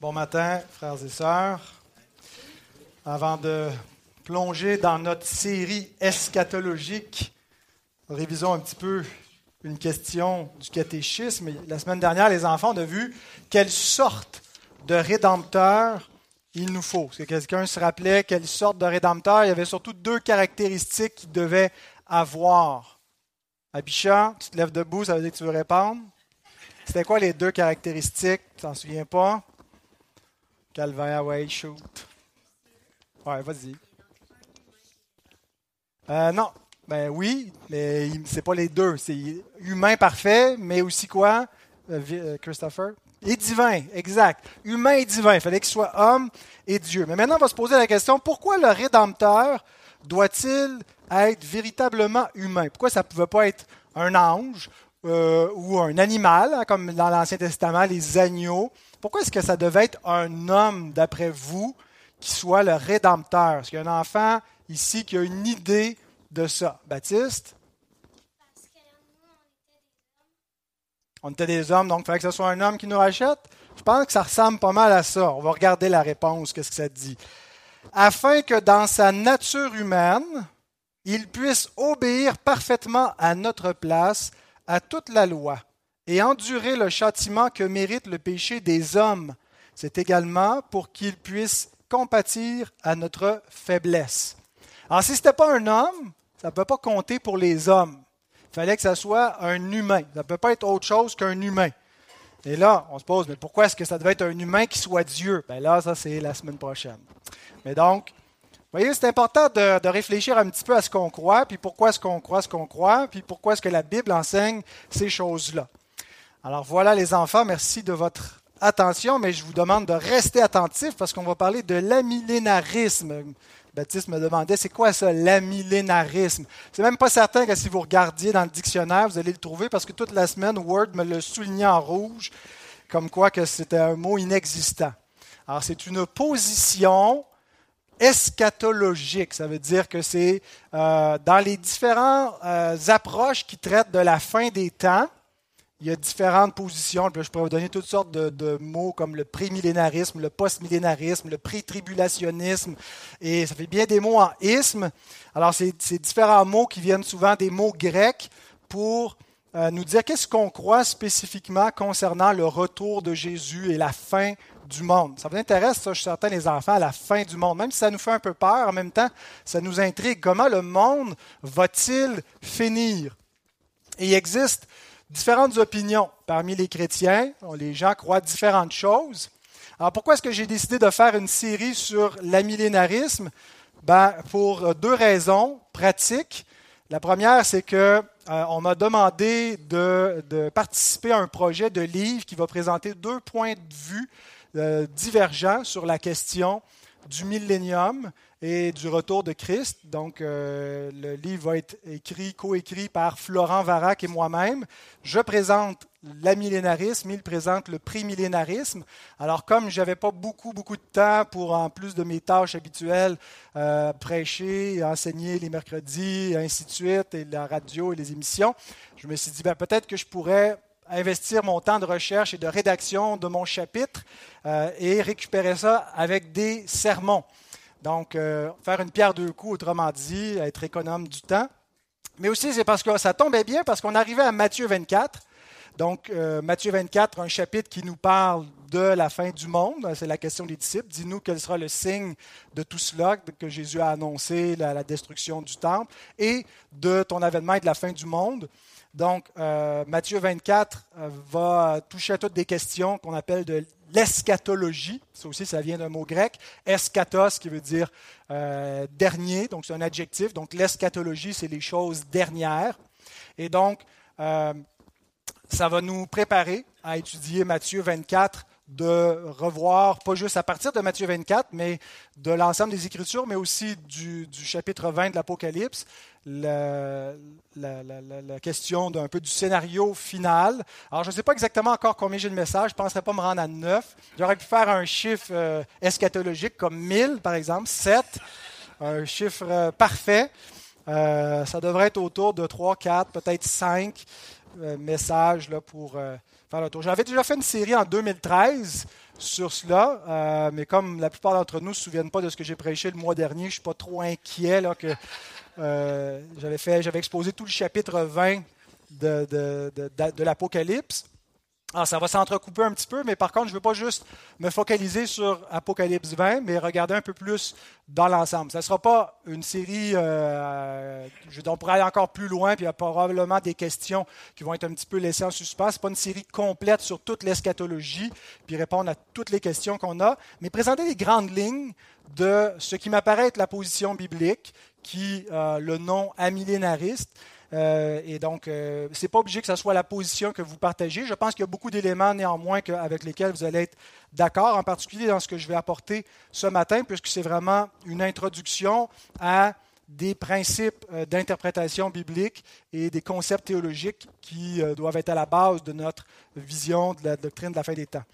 Bon matin, frères et sœurs. Avant de plonger dans notre série eschatologique, révisons un petit peu une question du catéchisme. La semaine dernière, les enfants ont vu quelle sorte de rédempteur il nous faut. Est-ce que quelqu'un se rappelait quelle sorte de rédempteur? Il y avait surtout deux caractéristiques qu'il devait avoir. Abisha, tu te lèves debout, ça veut dire que tu veux répondre? C'était quoi les deux caractéristiques? Tu t'en souviens pas? Calvaire, ouais, shoot. Ouais, vas-y. Euh, non, ben oui, mais c'est pas les deux. C'est humain parfait, mais aussi quoi, euh, euh, Christopher? Et divin, exact. Humain et divin. Il fallait qu'il soit homme et Dieu. Mais maintenant, on va se poser la question pourquoi le Rédempteur doit-il être véritablement humain? Pourquoi ça ne pouvait pas être un ange ou un animal, hein, comme dans l'Ancien Testament, les agneaux pourquoi est-ce que ça devait être un homme, d'après vous, qui soit le rédempteur? Est-ce qu'il y a un enfant ici qui a une idée de ça? Baptiste? On était des hommes, donc il fallait que ce soit un homme qui nous rachète? Je pense que ça ressemble pas mal à ça. On va regarder la réponse, qu'est-ce que ça dit. Afin que dans sa nature humaine, il puisse obéir parfaitement à notre place, à toute la loi et endurer le châtiment que mérite le péché des hommes. C'est également pour qu'il puisse compatir à notre faiblesse. Alors, si ce n'était pas un homme, ça ne peut pas compter pour les hommes. Il fallait que ce soit un humain. Ça ne peut pas être autre chose qu'un humain. Et là, on se pose, mais pourquoi est-ce que ça devait être un humain qui soit Dieu? Bien là, ça, c'est la semaine prochaine. Mais donc, vous voyez, c'est important de, de, réfléchir un petit peu à ce qu'on croit, puis pourquoi est-ce qu'on croit ce qu'on croit, puis pourquoi est-ce que la Bible enseigne ces choses-là. Alors voilà les enfants, merci de votre attention, mais je vous demande de rester attentifs parce qu'on va parler de l'amillénarisme. Baptiste me demandait, c'est quoi ça, l'amillénarisme? C'est même pas certain que si vous regardiez dans le dictionnaire, vous allez le trouver parce que toute la semaine, Word me le soulignait en rouge, comme quoi que c'était un mot inexistant. Alors c'est une position eschatologique. Ça veut dire que c'est euh, dans les différentes euh, approches qui traitent de la fin des temps, il y a différentes positions. Je pourrais vous donner toutes sortes de, mots comme le prémillénarisme, le postmillénarisme, le pré-tribulationnisme. Et ça fait bien des mots en isme. Alors, c'est différents mots qui viennent souvent des mots grecs pour euh, nous dire qu'est-ce qu'on croit spécifiquement concernant le retour de Jésus et la fin du monde. Ça vous intéresse, ça, je suis certain, les enfants, à la fin du monde. Même si ça nous fait un peu peur, en même temps, ça nous intrigue. Comment le monde va-t-il finir? Et il existe différentes opinions parmi les chrétiens. Les gens croient différentes choses. Alors pourquoi est-ce que j'ai décidé de faire une série sur l'amillénarisme? Ben, Pour deux raisons pratiques. La première, c'est que euh, on m'a demandé de, de, participer à un projet de livre qui va présenter deux points de vue euh, divergents sur la question du millénium et du retour de Christ. Donc, euh, le livre va être écrit, coécrit par Florent Varac et moi-même. Je présente l'amillénarisme, il présente le prémillénarisme. Alors, comme je n'avais pas beaucoup, beaucoup de temps pour, en plus de mes tâches habituelles, euh, prêcher, enseigner les mercredis, ainsi de suite, et la radio et les émissions, je me suis dit, ben, peut-être que je pourrais investir mon temps de recherche et de rédaction de mon chapitre euh, et récupérer ça avec des sermons. Donc, euh, faire une pierre deux coups, autrement dit, être économe du temps. Mais aussi, c'est parce que ça tombait bien, parce qu'on arrivait à Matthieu 24. Donc, euh, Matthieu 24, un chapitre qui nous parle de la fin du monde. C'est la question des disciples. Dis-nous quel sera le signe de tout cela que Jésus a annoncé, la, destruction du temple, et de ton avènement et de la fin du monde. Donc, euh, Matthieu 24 va toucher à toutes des questions qu'on appelle de l'eschatologie. Ça aussi, ça vient d'un mot grec. Eschatos, qui veut dire euh, dernier, donc c'est un adjectif. Donc l'eschatologie, c'est les choses dernières. Et donc, euh, ça va nous préparer à étudier Matthieu 24 de revoir, pas juste à partir de Matthieu 24, mais de l'ensemble des Écritures, mais aussi du, chapitre 20 de l'Apocalypse, la, la, question d'un peu du scénario final. Alors, je ne sais pas exactement encore combien j'ai de messages, je ne penserais pas me rendre à 9. J'aurais pu faire un chiffre euh, eschatologique comme 1000, par exemple, 7, un chiffre euh, parfait. Euh, ça devrait être autour de 3, 4, peut-être 5 messages là, pour faire le tour. J'avais déjà fait une série en 2013 sur cela, euh, mais comme la plupart d'entre nous ne se souviennent pas de ce que j'ai prêché le mois dernier, je ne suis pas trop inquiet là, que euh, j'avais, fait, j'avais exposé tout le chapitre 20 de, de, de l'Apocalypse. Alors, ça va s'entrecouper un petit peu, mais par contre, je ne veux pas juste me focaliser sur Apocalypse 20, mais regarder un peu plus dans l'ensemble. Ça ne sera pas une série, euh, je, on pourrait aller encore plus loin, puis il y a probablement des questions qui vont être un petit peu laissées en suspens. Ce pas une série complète sur toute l'eschatologie, puis répondre à toutes les questions qu'on a, mais présenter les grandes lignes de ce qui m'apparaît être la position biblique, qui euh, le nom amillénariste, euh, et donc, euh, ce n'est pas obligé que ce soit la position que vous partagez. Je pense qu'il y a beaucoup d'éléments néanmoins avec lesquels vous allez être d'accord, en particulier dans ce que je vais apporter ce matin, puisque c'est vraiment une introduction à des principes euh, d'interprétation biblique et des concepts théologiques qui doivent être à la base de notre vision de la doctrine de la fin des temps.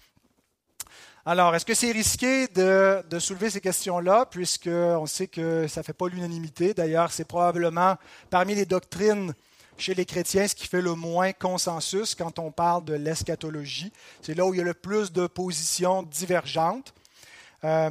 Alors, est-ce que c'est risqué de, soulever ces questions-là, puisqu'on sait que ça ne fait pas l'unanimité? D'ailleurs, c'est probablement parmi les doctrines chez les chrétiens ce qui fait le moins consensus quand on parle de l'eschatologie. C'est là où il y a le plus de positions divergentes. Euh,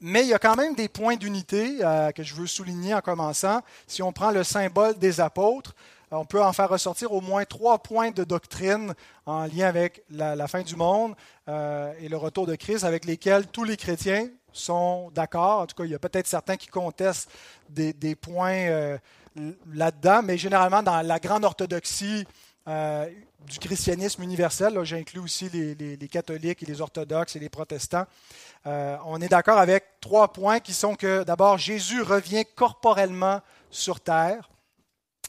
mais il y a quand même des points d'unité euh, que je veux souligner en commençant. Si on prend le symbole des apôtres, on peut en faire ressortir au moins trois points de doctrine en lien avec la, fin du monde euh, et le retour de Christ, avec lesquels tous les chrétiens sont d'accord. En tout cas, il y a peut-être certains qui contestent des, points euh, là-dedans, mais généralement dans la grande orthodoxie euh, du christianisme universel, j'inclus aussi les, catholiques et les orthodoxes et les protestants, on est d'accord avec trois points qui sont que d'abord, Jésus revient corporellement sur terre.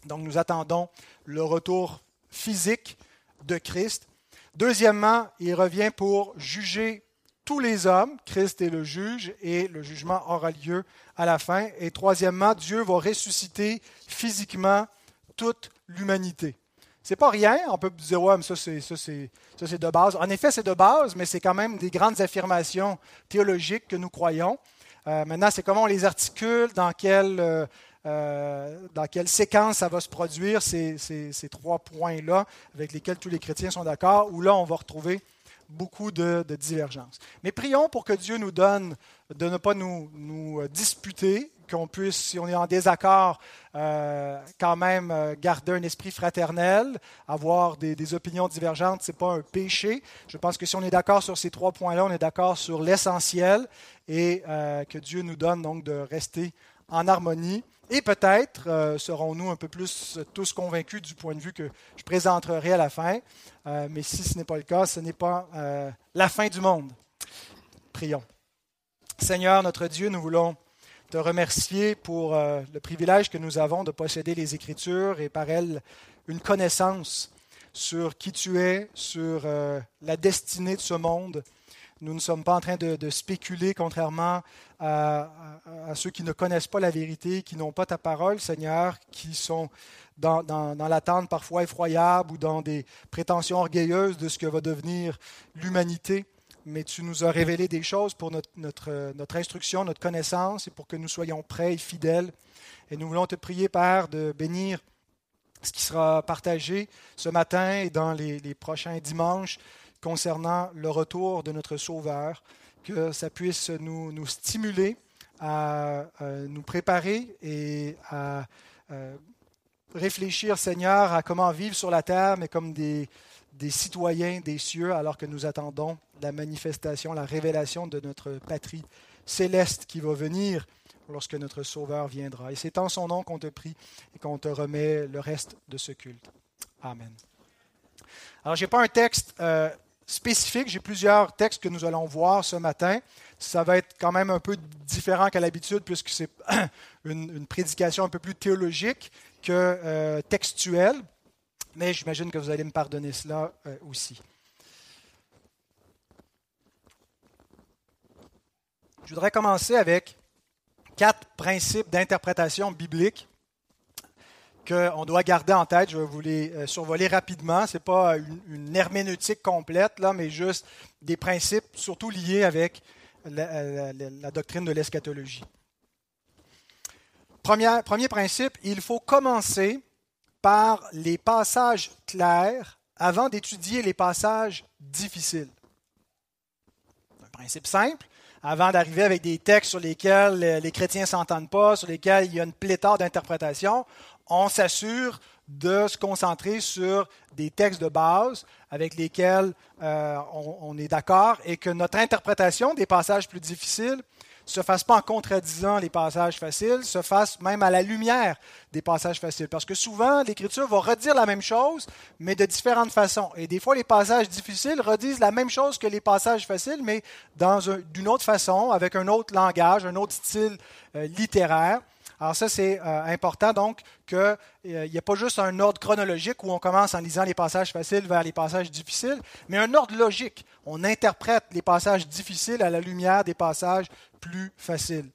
Donc nous attendons le retour physique de Christ. Deuxièmement, il revient pour juger tous les hommes. Christ est le juge et le jugement aura lieu à la fin. Et troisièmement, Dieu va ressusciter physiquement toute l'humanité. C'est pas rien, on peut dire, ouais, mais ça c'est, ça, c'est, ça c'est de base. En effet, c'est de base, mais c'est quand même des grandes affirmations théologiques que nous croyons. Euh, maintenant, c'est comment on les articule, dans quel, euh, euh, dans quelle séquence ça va se produire, ces, trois points-là, avec lesquels tous les chrétiens sont d'accord, où là, on va retrouver beaucoup de, divergences. Mais prions pour que Dieu nous donne de ne pas nous, nous disputer, qu'on puisse, si on est en désaccord, euh, quand même euh, garder un esprit fraternel, avoir des opinions divergentes, ce n'est pas un péché. Je pense que si on est d'accord sur ces trois points-là, on est d'accord sur l'essentiel et que Dieu nous donne donc de rester en harmonie. Et peut-être euh, serons-nous un peu plus tous convaincus du point de vue que je présenterai à la fin. Euh, mais si ce n'est pas le cas, ce n'est pas euh, la fin du monde. Prions. Seigneur, notre Dieu, nous voulons te remercier pour le privilège que nous avons de posséder les Écritures et par elles une connaissance sur qui tu es, sur la destinée de ce monde nous ne sommes pas en train de, spéculer, contrairement à, ceux qui ne connaissent pas la vérité, qui n'ont pas ta parole, Seigneur, qui sont dans, l'attente parfois effroyable ou dans des prétentions orgueilleuses de ce que va devenir l'humanité. Mais tu nous as révélé des choses pour notre, instruction, notre connaissance, et pour que nous soyons prêts et fidèles. Et nous voulons te prier, Père, de bénir ce qui sera partagé ce matin et dans les prochains dimanches concernant le retour de notre Sauveur, que ça puisse nous, nous stimuler à, nous préparer et à, réfléchir, Seigneur, à comment vivre sur la terre, mais comme des, des citoyens des cieux, alors que nous attendons la manifestation, la révélation de notre patrie céleste qui va venir lorsque notre Sauveur viendra. Et c'est en son nom qu'on te prie et qu'on te remet le reste de ce culte. Amen. Alors, je n'ai pas un texte euh, J'ai plusieurs textes que nous allons voir ce matin. Ça va être quand même un peu différent qu'à l'habitude puisque c'est une, prédication un peu plus théologique que euh, textuelle. Mais j'imagine que vous allez me pardonner cela euh, aussi. Je voudrais commencer avec quatre principes d'interprétation biblique qu'on doit garder en tête. Je vais vous les euh, survoler rapidement. Ce n'est pas une, herméneutique complète, là, mais juste des principes, surtout liés avec la, doctrine de l'eschatologie. Premier, premier principe, il faut commencer par les passages clairs avant d'étudier les passages difficiles. Principe simple. Avant d'arriver avec des textes sur lesquels les chrétiens ne s'entendent pas, sur lesquels il y a une pléthore d'interprétations, on s'assure de se concentrer sur des textes de base avec lesquels euh, on, est d'accord et que notre interprétation des passages plus difficiles se fasse pas en contradisant les passages faciles, se fasse même à la lumière des passages faciles. Parce que souvent, l'Écriture va redire la même chose, mais de différentes façons. Et des fois, les passages difficiles redisent la même chose que les passages faciles, mais d'une autre façon, avec un autre langage, un autre style euh, littéraire. Alors ça, c'est euh, important donc qu'il euh, n'y a pas juste un ordre chronologique où on commence en lisant les passages faciles vers les passages difficiles, mais un ordre logique. On interprète les passages difficiles à la lumière des passages plus faciles.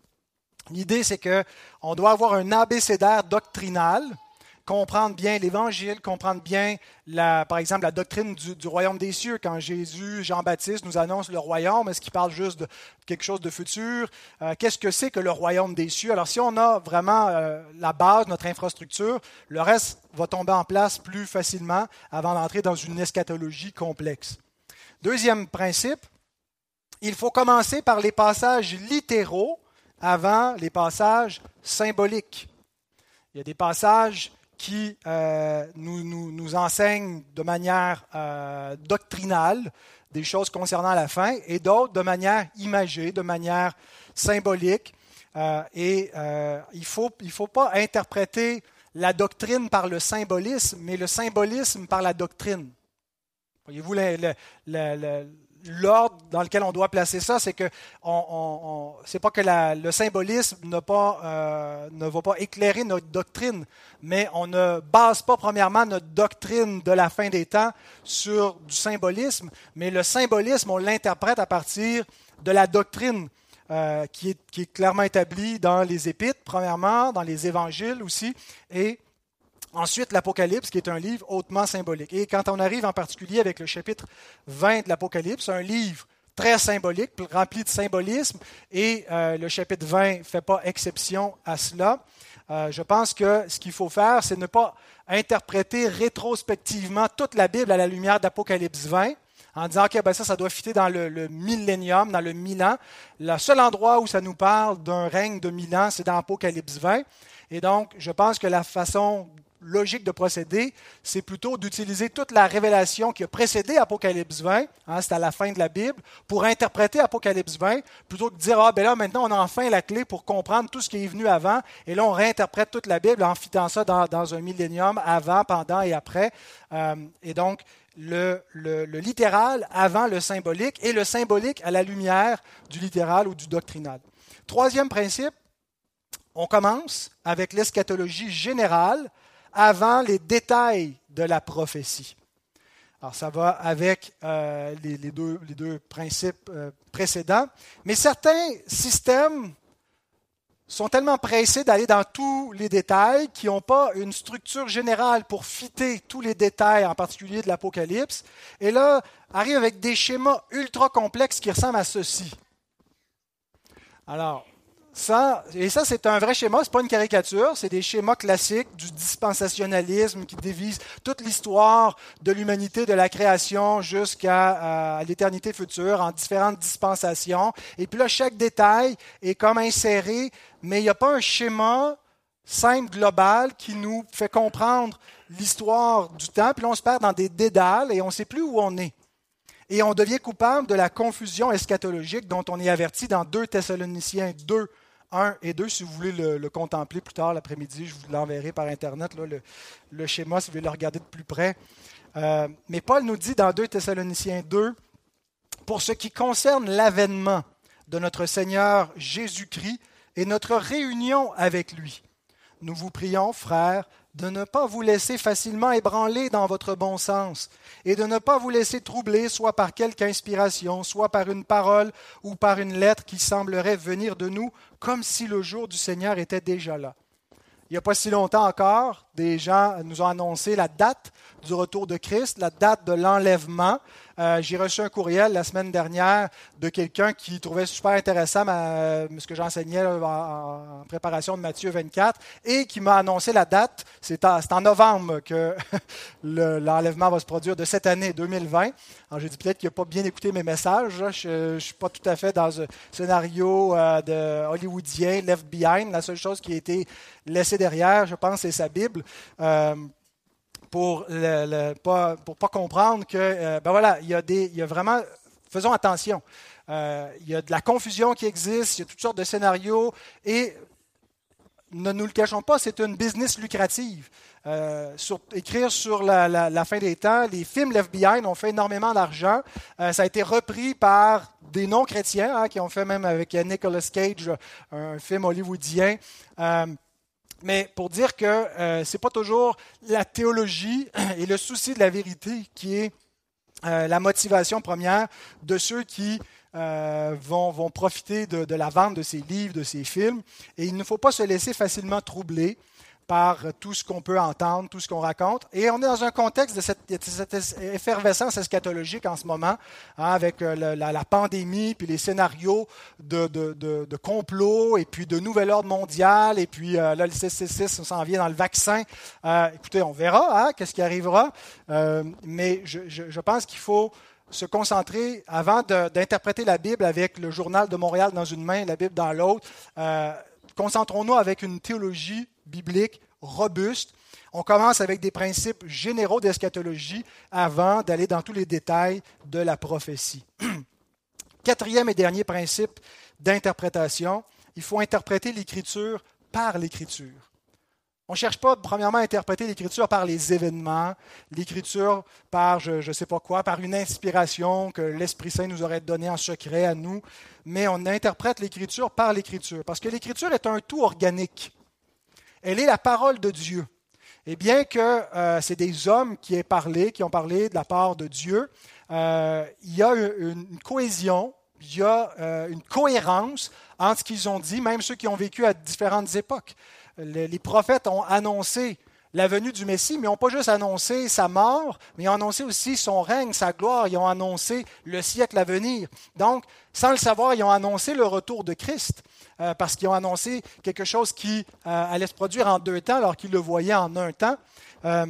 L'idée, c'est qu'on doit avoir un abécédaire doctrinal comprendre bien l'Évangile, comprendre bien, par exemple, la doctrine du, royaume des cieux. Quand Jésus, Jean-Baptiste nous annonce le royaume, est-ce qu'il parle juste de quelque chose de futur? Euh, qu'est-ce que c'est que le royaume des cieux? Alors, si on a vraiment euh, la base, notre infrastructure, le reste va tomber en place plus facilement avant d'entrer dans une eschatologie complexe. Deuxième principe, il faut commencer par les passages littéraux avant les passages symboliques. Il y a des passages qui euh, nous, nous, enseignent de manière euh, doctrinale des choses concernant la fin, et d'autres de manière imagée, de manière symbolique. Euh, et il ne faut, il faut pas interpréter la doctrine par le symbolisme, mais le symbolisme par la doctrine. Voyez-vous le, l'ordre dans lequel on doit placer ça, c'est que on, c'est pas que le symbolisme euh, ne va pas éclairer notre doctrine, mais on ne base pas premièrement notre doctrine de la fin des temps sur du symbolisme, mais le symbolisme, on l'interprète à partir de la doctrine euh, qui, est, qui, est, clairement établie dans les Épîtres, premièrement, dans les Évangiles aussi, et Ensuite, l'Apocalypse, qui est un livre hautement symbolique. Et quand on arrive en particulier avec le chapitre 20 de l'Apocalypse, un livre très symbolique, rempli de symbolisme, et euh, le chapitre 20 ne fait pas exception à cela. Euh, je pense que ce qu'il faut faire, c'est ne pas interpréter rétrospectivement toute la Bible à la lumière d'Apocalypse 20 en disant, OK, ben ça, ça doit fitter dans le, le millénium, dans le mille ans. Le seul endroit où ça nous parle d'un règne de mille ans, c'est dans Apocalypse 20. Et donc, je pense que la façon logique de procéder, c'est plutôt d'utiliser toute la révélation qui a précédé Apocalypse 20, hein, c'est à la fin de la Bible, pour interpréter Apocalypse 20, plutôt que de dire, ah ben là, maintenant, on a enfin la clé pour comprendre tout ce qui est venu avant, et là, on réinterprète toute la Bible en fitant ça dans, un millénium, avant, pendant et après. Euh, et donc, le, le, littéral avant le symbolique, et le symbolique à la lumière du littéral ou du doctrinal. Troisième principe, on commence avec l'eschatologie générale, avant les détails de la prophétie. Alors ça va avec euh, les, deux, principes euh, précédents, mais certains systèmes sont tellement pressés d'aller dans tous les détails qu'ils n'ont pas une structure générale pour fitter tous les détails, en particulier de l'Apocalypse, et là arrivent avec des schémas ultra complexes qui ressemblent à ceci. Alors, ça, et ça, c'est un vrai schéma, ce n'est pas une caricature, c'est des schémas classiques du dispensationalisme qui dévisent toute l'histoire de l'humanité, de la création jusqu'à euh, l'éternité future en différentes dispensations. Et puis là, chaque détail est comme inséré, mais il n'y a pas un schéma simple, global, qui nous fait comprendre l'histoire du temps. Puis là, on se perd dans des dédales et on ne sait plus où on est. Et on devient coupable de la confusion eschatologique dont on est averti dans 2 Thessaloniciens 2, 1 et 2, si vous voulez le, contempler plus tard l'après-midi, je vous l'enverrai par Internet, le, schéma, si vous voulez le regarder de plus près. Euh, mais Paul nous dit dans 2 Thessaloniciens 2, pour ce qui concerne l'avènement de notre Seigneur Jésus-Christ et notre réunion avec lui, nous vous prions, frères, de ne pas vous laisser facilement ébranler dans votre bon sens, et de ne pas vous laisser troubler soit par quelque inspiration, soit par une parole ou par une lettre qui semblerait venir de nous, comme si le jour du Seigneur était déjà là. Il n'y a pas si longtemps encore, des gens nous ont annoncé la date du retour de Christ, la date de l'enlèvement, Euh, j'ai reçu un courriel la semaine dernière de quelqu'un qui trouvait super intéressant ce que j'enseignais en, préparation de Matthieu 24 et qui m'a annoncé la date. C'est en, novembre que l'enlèvement va se produire de cette année 2020. Alors j'ai dit peut-être qu'il n'a pas bien écouté mes messages. Je ne suis pas tout à fait dans un scénario euh, de hollywoodien, left behind. La seule chose qui a été laissée derrière, je pense, c'est sa Bible. Euh, pour ne pas, pour pas comprendre que, euh, ben voilà, il y, a des, il y a vraiment, faisons attention. Euh, il y a de la confusion qui existe, il y a toutes sortes de scénarios et ne nous le cachons pas, c'est une business lucrative. Euh, écrire sur la, la, fin des temps, les films Left Behind ont fait énormément d'argent. ça a été repris par des non-chrétiens hein, qui ont fait même avec Nicolas Cage un film hollywoodien. Mais pour dire que euh, ce n'est pas toujours la théologie et le souci de la vérité qui est euh, la motivation première de ceux qui euh, vont, profiter de, la vente de ces livres, de ces films. Et il ne faut pas se laisser facilement troubler par tout ce qu'on peut entendre, tout ce qu'on raconte. Et on est dans un contexte de cette, effervescence eschatologique en ce moment, hein, avec euh, la, pandémie, puis les scénarios de, complot, et puis de nouvel ordre mondial, et puis euh, là, le 666 s'en vient dans le vaccin. Euh, écoutez, on verra hein, qu'est-ce qui arrivera, mais je, je pense qu'il faut se concentrer, avant d'interpréter la Bible avec le journal de Montréal dans une main, la Bible dans l'autre, concentrons-nous avec une théologie biblique robuste. On commence avec des principes généraux d'eschatologie avant d'aller dans tous les détails de la prophétie. Quatrième et dernier principe d'interprétation, il faut interpréter l'Écriture par l'Écriture. On ne cherche pas, premièrement, à interpréter l'Écriture par les événements, l'Écriture par je ne sais pas quoi, par une inspiration que l'Esprit Saint nous aurait donnée en secret à nous, mais on interprète l'Écriture par l'Écriture, parce que l'Écriture est un tout organique. Elle est la parole de Dieu. Et bien que euh, c'est des hommes qui aient parlé, qui ont parlé de la part de Dieu, euh, il y a une, cohésion, il y a euh, une cohérence entre ce qu'ils ont dit, même ceux qui ont vécu à différentes époques les, prophètes ont annoncé la venue du Messie, mais ils n'ont pas juste annoncé sa mort, mais ils ont annoncé aussi son règne, sa gloire, ils ont annoncé le siècle à venir. Donc, sans le savoir, ils ont annoncé le retour de Christ, euh, parce qu'ils ont annoncé quelque chose qui euh, allait se produire en deux temps, alors qu'ils le voyaient en un temps. Euh,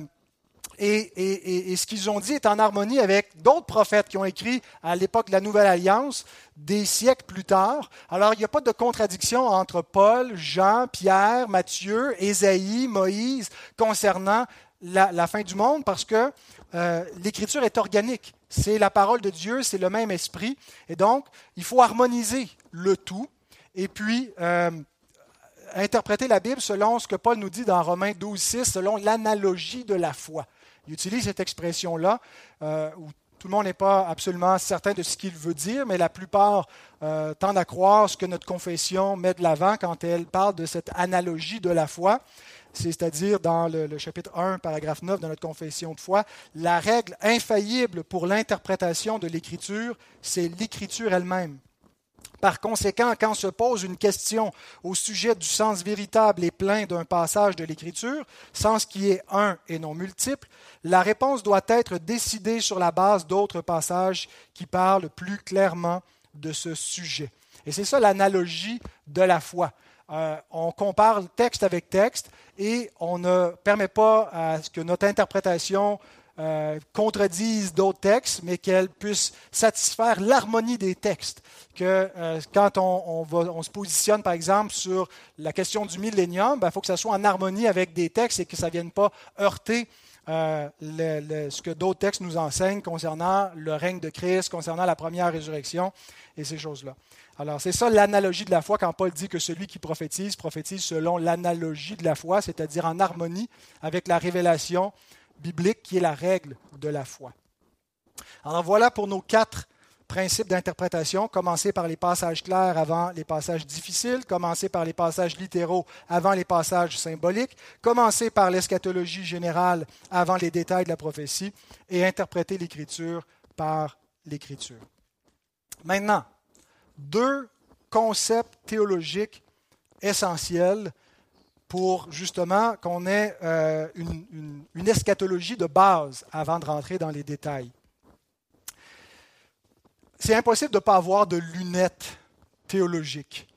et, ce qu'ils ont dit est en harmonie avec d'autres prophètes qui ont écrit à l'époque de la Nouvelle Alliance, des siècles plus tard. Alors, il n'y a pas de contradiction entre Paul, Jean, Pierre, Matthieu, Ésaïe, Moïse concernant la, fin du monde parce que euh, l'écriture est organique. C'est la parole de Dieu, c'est le même esprit. Et donc, il faut harmoniser le tout et puis euh, interpréter la Bible selon ce que Paul nous dit dans Romains 12, 6, selon l'analogie de la foi. Il utilise cette expression-là euh, où tout le monde n'est pas absolument certain de ce qu'il veut dire, mais la plupart euh, tendent à croire ce que notre confession met de l'avant quand elle parle de cette analogie de la foi. C'est-à-dire dans le, le, chapitre 1, paragraphe 9 de notre confession de foi, la règle infaillible pour l'interprétation de l'Écriture, c'est l'Écriture elle-même. Par conséquent, quand se pose une question au sujet du sens véritable et plein d'un passage de l'Écriture, sens qui est un et non multiple, la réponse doit être décidée sur la base d'autres passages qui parlent plus clairement de ce sujet. Et c'est ça l'analogie de la foi. Euh, on compare texte avec texte et on ne permet pas à ce que notre interprétation euh, contredisent d'autres textes, mais qu'elles puissent satisfaire l'harmonie des textes. Que euh, quand on, se positionne, par exemple, sur la question du millénium, il ben, faut que ça soit en harmonie avec des textes et que ça ne vienne pas heurter euh, ce que d'autres textes nous enseignent concernant le règne de Christ, concernant la première résurrection et ces choses-là. Alors, c'est ça l'analogie de la foi quand Paul dit que celui qui prophétise, prophétise selon l'analogie de la foi, c'est-à-dire en harmonie avec la révélation biblique qui est la règle de la foi. Alors voilà pour nos quatre principes d'interprétation, commencer par les passages clairs avant les passages difficiles, commencer par les passages littéraux avant les passages symboliques, commencer par l'eschatologie générale avant les détails de la prophétie et interpréter l'Écriture par l'Écriture. Maintenant, deux concepts théologiques essentiels pour justement qu'on ait euh, une, eschatologie de base avant de rentrer dans les détails. c'est impossible de ne pas avoir de lunettes théologiques.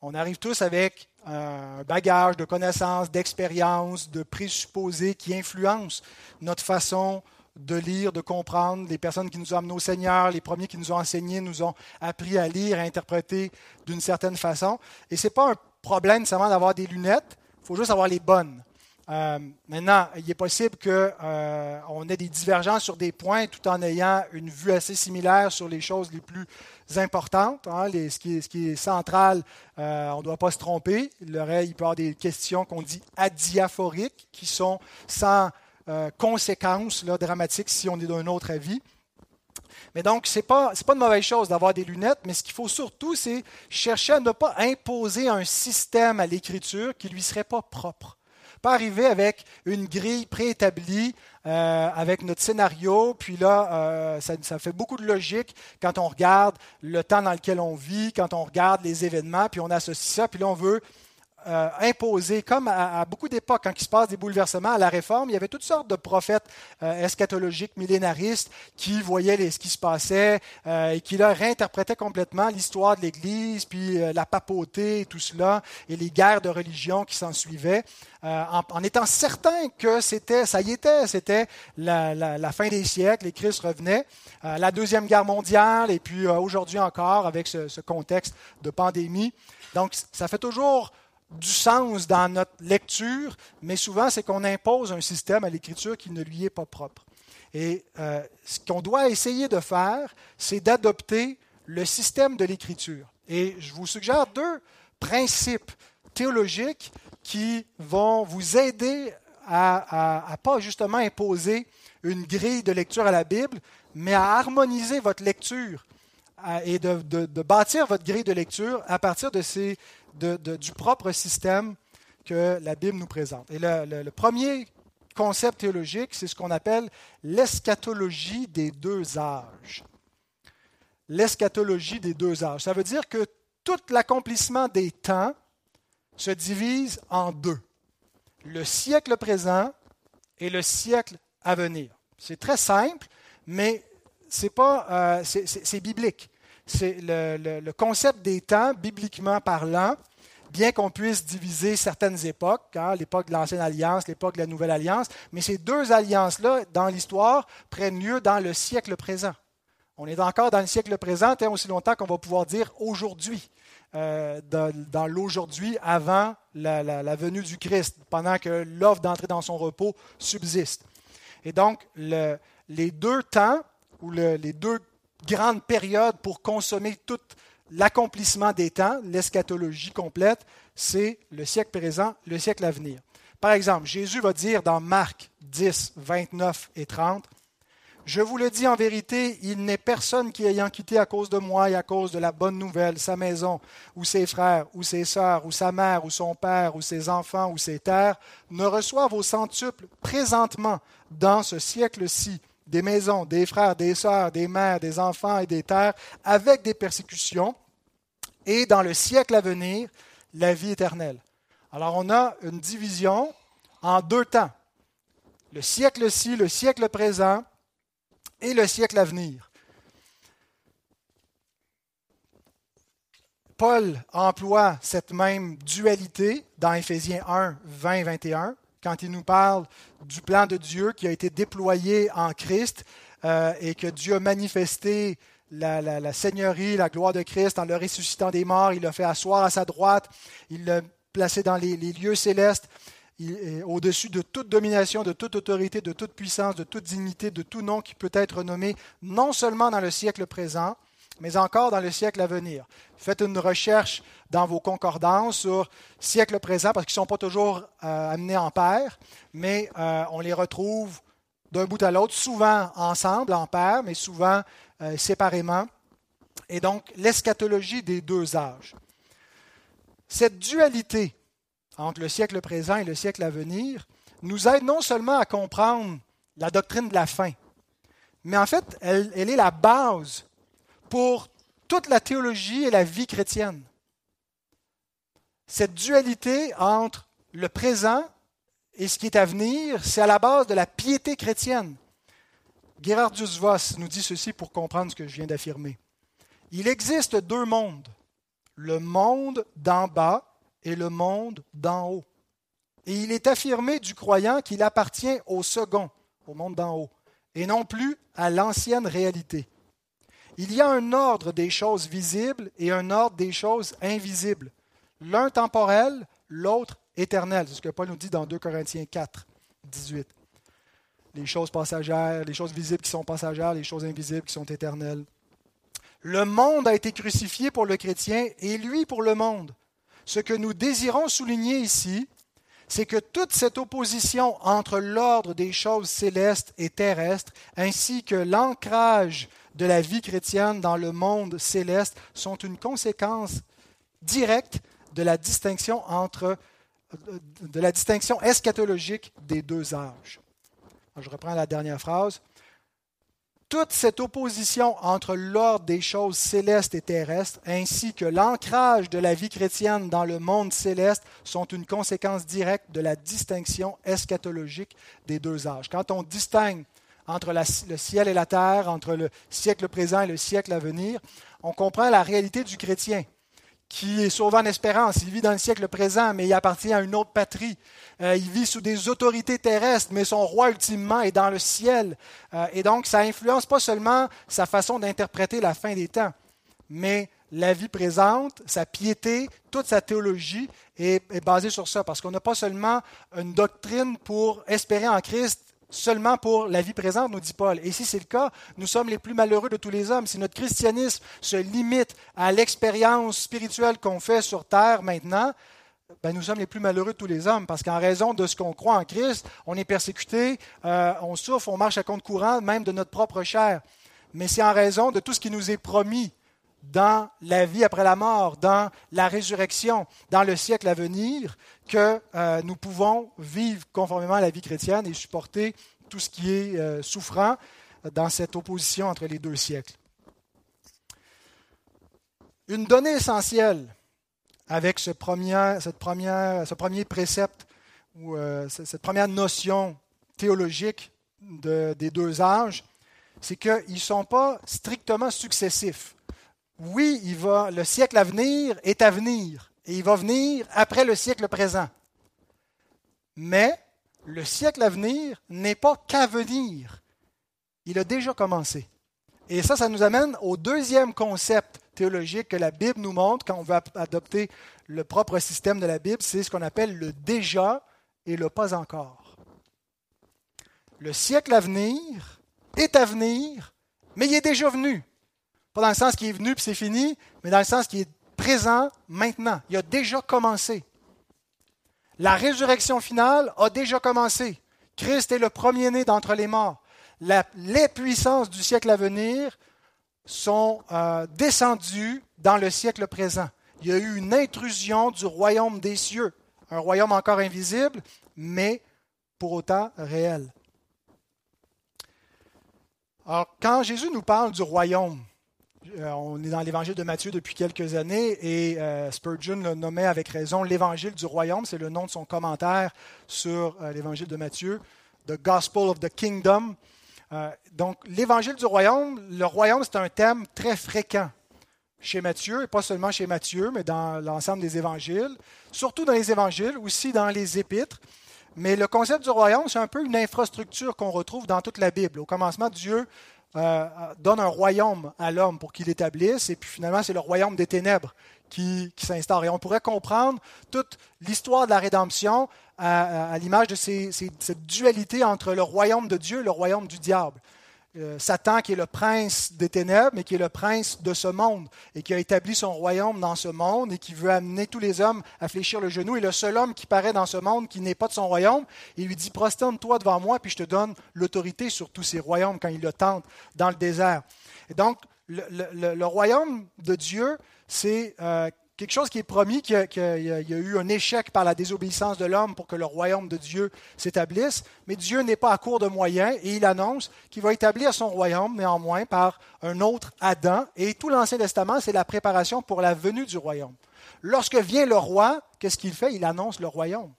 On arrive tous avec un bagage de connaissances, d'expériences, de présupposés qui influencent notre façon de lire, de comprendre. Les personnes qui nous ont amenés au Seigneur, les premiers qui nous ont enseigné, nous ont appris à lire, à interpréter d'une certaine façon. Et ce n'est pas un problème seulement d'avoir des lunettes, il faut juste avoir les bonnes. Euh, maintenant, il est possible qu'on euh, ait des divergences sur des points tout en ayant une vue assez similaire sur les choses les plus importantes. Hein, ce, qui est, central, euh, on ne doit pas se tromper. Il, peut y avoir des questions qu'on dit adiaphoriques, qui sont sans conséquences dramatiques si on est d'un autre avis. Mais donc, ce n'est pas, pas une mauvaise chose d'avoir des lunettes, mais ce qu'il faut surtout, c'est chercher à ne pas imposer un système à l'écriture qui ne lui serait pas propre. Pas arriver avec une grille préétablie, euh, avec notre scénario, puis là, euh, ça, ça, fait beaucoup de logique quand on regarde le temps dans lequel on vit, quand on regarde les événements, puis on associe ça, puis là, on veut euh, imposé, comme à, beaucoup d'époques, quand il se passe des bouleversements à la Réforme, il y avait toutes sortes de prophètes euh, eschatologiques, millénaristes, qui voyaient ce qui se passait euh, et qui leur réinterprétaient complètement l'histoire de l'Église, puis la papauté et tout cela, et les guerres de religion qui s'en suivaient. En, étant certain que c'était, ça y était, c'était la, fin des siècles, et Christ revenait, la deuxième guerre mondiale, et puis aujourd'hui encore avec ce contexte de pandémie. Donc, ça fait toujours du sens dans notre lecture, mais souvent c'est qu'on impose un système à l'écriture qui ne lui est pas propre. Et euh, ce qu'on doit essayer de faire, c'est d'adopter le système de l'écriture. Et je vous suggère deux principes théologiques qui vont vous aider à, à, pas justement imposer une grille de lecture à la Bible, mais à harmoniser votre lecture et de, bâtir votre grille de lecture à partir de ces du propre système que la Bible nous présente. Et le, premier concept théologique, c'est ce qu'on appelle l'eschatologie des deux âges. L'eschatologie des deux âges. Ça veut dire que tout l'accomplissement des temps se divise en deux. Le siècle présent et le siècle à venir. C'est très simple, mais c'est pas, euh, c'est biblique c'est le, concept des temps, bibliquement parlant, bien qu'on puisse diviser certaines époques, hein, l'époque de l'Ancienne Alliance, l'époque de la Nouvelle Alliance, mais ces deux alliances-là, dans l'histoire, prennent lieu dans le siècle présent. On est encore dans le siècle présent, tant aussi longtemps qu'on va pouvoir dire aujourd'hui, euh, dans, l'aujourd'hui avant la, venue du Christ, pendant que l'offre d'entrer dans son repos subsiste. Et donc, les deux temps, ou les deux grande période pour consommer tout l'accomplissement des temps, l'eschatologie complète, c'est le siècle présent, le siècle à venir. Par exemple, Jésus va dire dans Marc 10, 29 et 30, Je vous le dis en vérité, il n'est personne qui ayant quitté à cause de moi et à cause de la bonne nouvelle sa maison, ou ses frères, ou ses sœurs, ou sa mère, ou son père, ou ses enfants, ou ses terres, ne reçoive au centuple présentement dans ce siècle-ci des maisons, des frères, des sœurs, des mères, des enfants et des terres, avec des persécutions, et dans le siècle à venir, la vie éternelle. Alors on a une division en deux temps. Le siècle-ci, le siècle présent et le siècle à venir. Paul emploie cette même dualité dans Éphésiens 1, 20 21 quand il nous parle du plan de Dieu qui a été déployé en Christ euh, et que Dieu a manifesté la, seigneurie, la gloire de Christ en le ressuscitant des morts. Il l'a fait asseoir à sa droite. Il l'a placé dans les, lieux célestes, au-dessus de toute domination, de toute autorité, de toute puissance, de toute dignité, de tout nom qui peut être nommé, non seulement dans le siècle présent, mais encore dans le siècle à venir. Faites une recherche dans vos concordances sur siècle présent, parce qu'ils ne sont pas toujours euh, amenés en paire, mais euh, on les retrouve d'un bout à l'autre, souvent ensemble, en paire, mais souvent euh, séparément. Et donc, l'eschatologie des deux âges. Cette dualité entre le siècle présent et le siècle à venir nous aide non seulement à comprendre la doctrine de la fin, mais en fait, elle, elle est la base pour toute la théologie et la vie chrétienne. Cette dualité entre le présent et ce qui est à venir, c'est à la base de la piété chrétienne. Gerardus Voss nous dit ceci pour comprendre ce que je viens d'affirmer. Il existe deux mondes, le monde d'en bas et le monde d'en haut. Et il est affirmé du croyant qu'il appartient au second, au monde d'en haut, et non plus à l'ancienne réalité. Il y a un ordre des choses visibles et un ordre des choses invisibles, l'un temporel, l'autre éternel. C'est ce que Paul nous dit dans 2 Corinthiens 4, 18. Les choses passagères, les choses visibles qui sont passagères, les choses invisibles qui sont éternelles. Le monde a été crucifié pour le chrétien et lui pour le monde. Ce que nous désirons souligner ici, c'est que toute cette opposition entre l'ordre des choses célestes et terrestres, ainsi que l'ancrage de la vie chrétienne dans le monde céleste, sont une conséquence directe de la distinction entre de la distinction eschatologique des deux âges. Je reprends la dernière phrase toute cette opposition entre l'ordre des choses célestes et terrestres, ainsi que l'ancrage de la vie chrétienne dans le monde céleste, sont une conséquence directe de la distinction eschatologique des deux âges. Quand on distingue entre le ciel et la terre, entre le siècle présent et le siècle à venir, on comprend la réalité du chrétien qui est sauvé en espérance. Il vit dans le siècle présent, mais il appartient à une autre patrie. Euh, il vit sous des autorités terrestres, mais son roi ultimement est dans le ciel. Euh, et donc, ça influence pas seulement sa façon d'interpréter la fin des temps, mais la vie présente, sa piété, toute sa théologie est, est basée sur ça, parce qu'on n'a pas seulement une doctrine pour espérer en Christ seulement pour la vie présente, nous dit Paul. Et si c'est le cas, nous sommes les plus malheureux de tous les hommes. Si notre christianisme se limite à l'expérience spirituelle qu'on fait sur terre maintenant, ben nous sommes les plus malheureux de tous les hommes, parce qu'en raison de ce qu'on croit en Christ, on est persécuté, euh, on souffre, on marche à compte courant, même de notre propre chair. Mais c'est en raison de tout ce qui nous est promis dans la vie après la mort, dans la résurrection, dans le siècle à venir, que euh, nous pouvons vivre conformément à la vie chrétienne et supporter tout ce qui est euh, souffrant dans cette opposition entre les deux siècles. Une donnée essentielle avec ce premier, cette première, ce premier précepte ou euh, cette première notion théologique des deux âges, c'est qu'ils ne sont pas strictement successifs. Oui, il va, le siècle à venir est à venir, et il va venir après le siècle présent. Mais le siècle à venir n'est pas qu'à venir. Il a déjà commencé. Et ça, ça nous amène au deuxième concept théologique que la Bible nous montre quand on veut adopter le propre système de la Bible, c'est ce qu'on appelle le déjà et le pas encore. Le siècle à venir est à venir, mais il est déjà venu. Pas dans le sens qu'il est venu puis c'est fini, mais dans le sens qu'il est présent maintenant. Il a déjà commencé. La résurrection finale a déjà commencé. Christ est le premier-né d'entre les morts. les puissances du siècle à venir sont euh, descendues dans le siècle présent. Il y a eu une intrusion du royaume des cieux, un royaume encore invisible, mais pour autant réel. Alors, quand Jésus nous parle du royaume, on est dans l'évangile de Matthieu depuis quelques années et euh, Spurgeon le nommait avec raison l'évangile du royaume. C'est le nom de son commentaire sur euh, l'évangile de Matthieu, The Gospel of the Kingdom. donc, l'évangile du royaume, le royaume, c'est un thème très fréquent chez Matthieu, et pas seulement chez Matthieu, mais dans l'ensemble des évangiles, surtout dans les évangiles, aussi dans les épîtres. Mais le concept du royaume, c'est un peu une infrastructure qu'on retrouve dans toute la Bible. Au commencement, Dieu euh, donne un royaume à l'homme pour qu'il l'établisse, et puis finalement, c'est le royaume des ténèbres qui, s'instaure. Et on pourrait comprendre toute l'histoire de la rédemption à, l'image de cette dualité entre le royaume de Dieu et le royaume du diable. Euh, Satan qui est le prince des ténèbres, mais qui est le prince de ce monde, et qui a établi son royaume dans ce monde, et qui veut amener tous les hommes à fléchir le genou. Et le seul homme qui paraît dans ce monde, qui n'est pas de son royaume, il lui dit, prosterne-toi devant moi, puis je te donne l'autorité sur tous ces royaumes quand il le tente dans le désert. Et donc, le, royaume de Dieu, c'est euh, quelque chose qui est promis, qu'il y, a eu un échec par la désobéissance de l'homme pour que le royaume de Dieu s'établisse, mais Dieu n'est pas à court de moyens et il annonce qu'il va établir son royaume néanmoins par un autre Adam. Et tout l'Ancien Testament, c'est la préparation pour la venue du royaume. Lorsque vient le roi, qu'est-ce qu'il fait? Il annonce le royaume.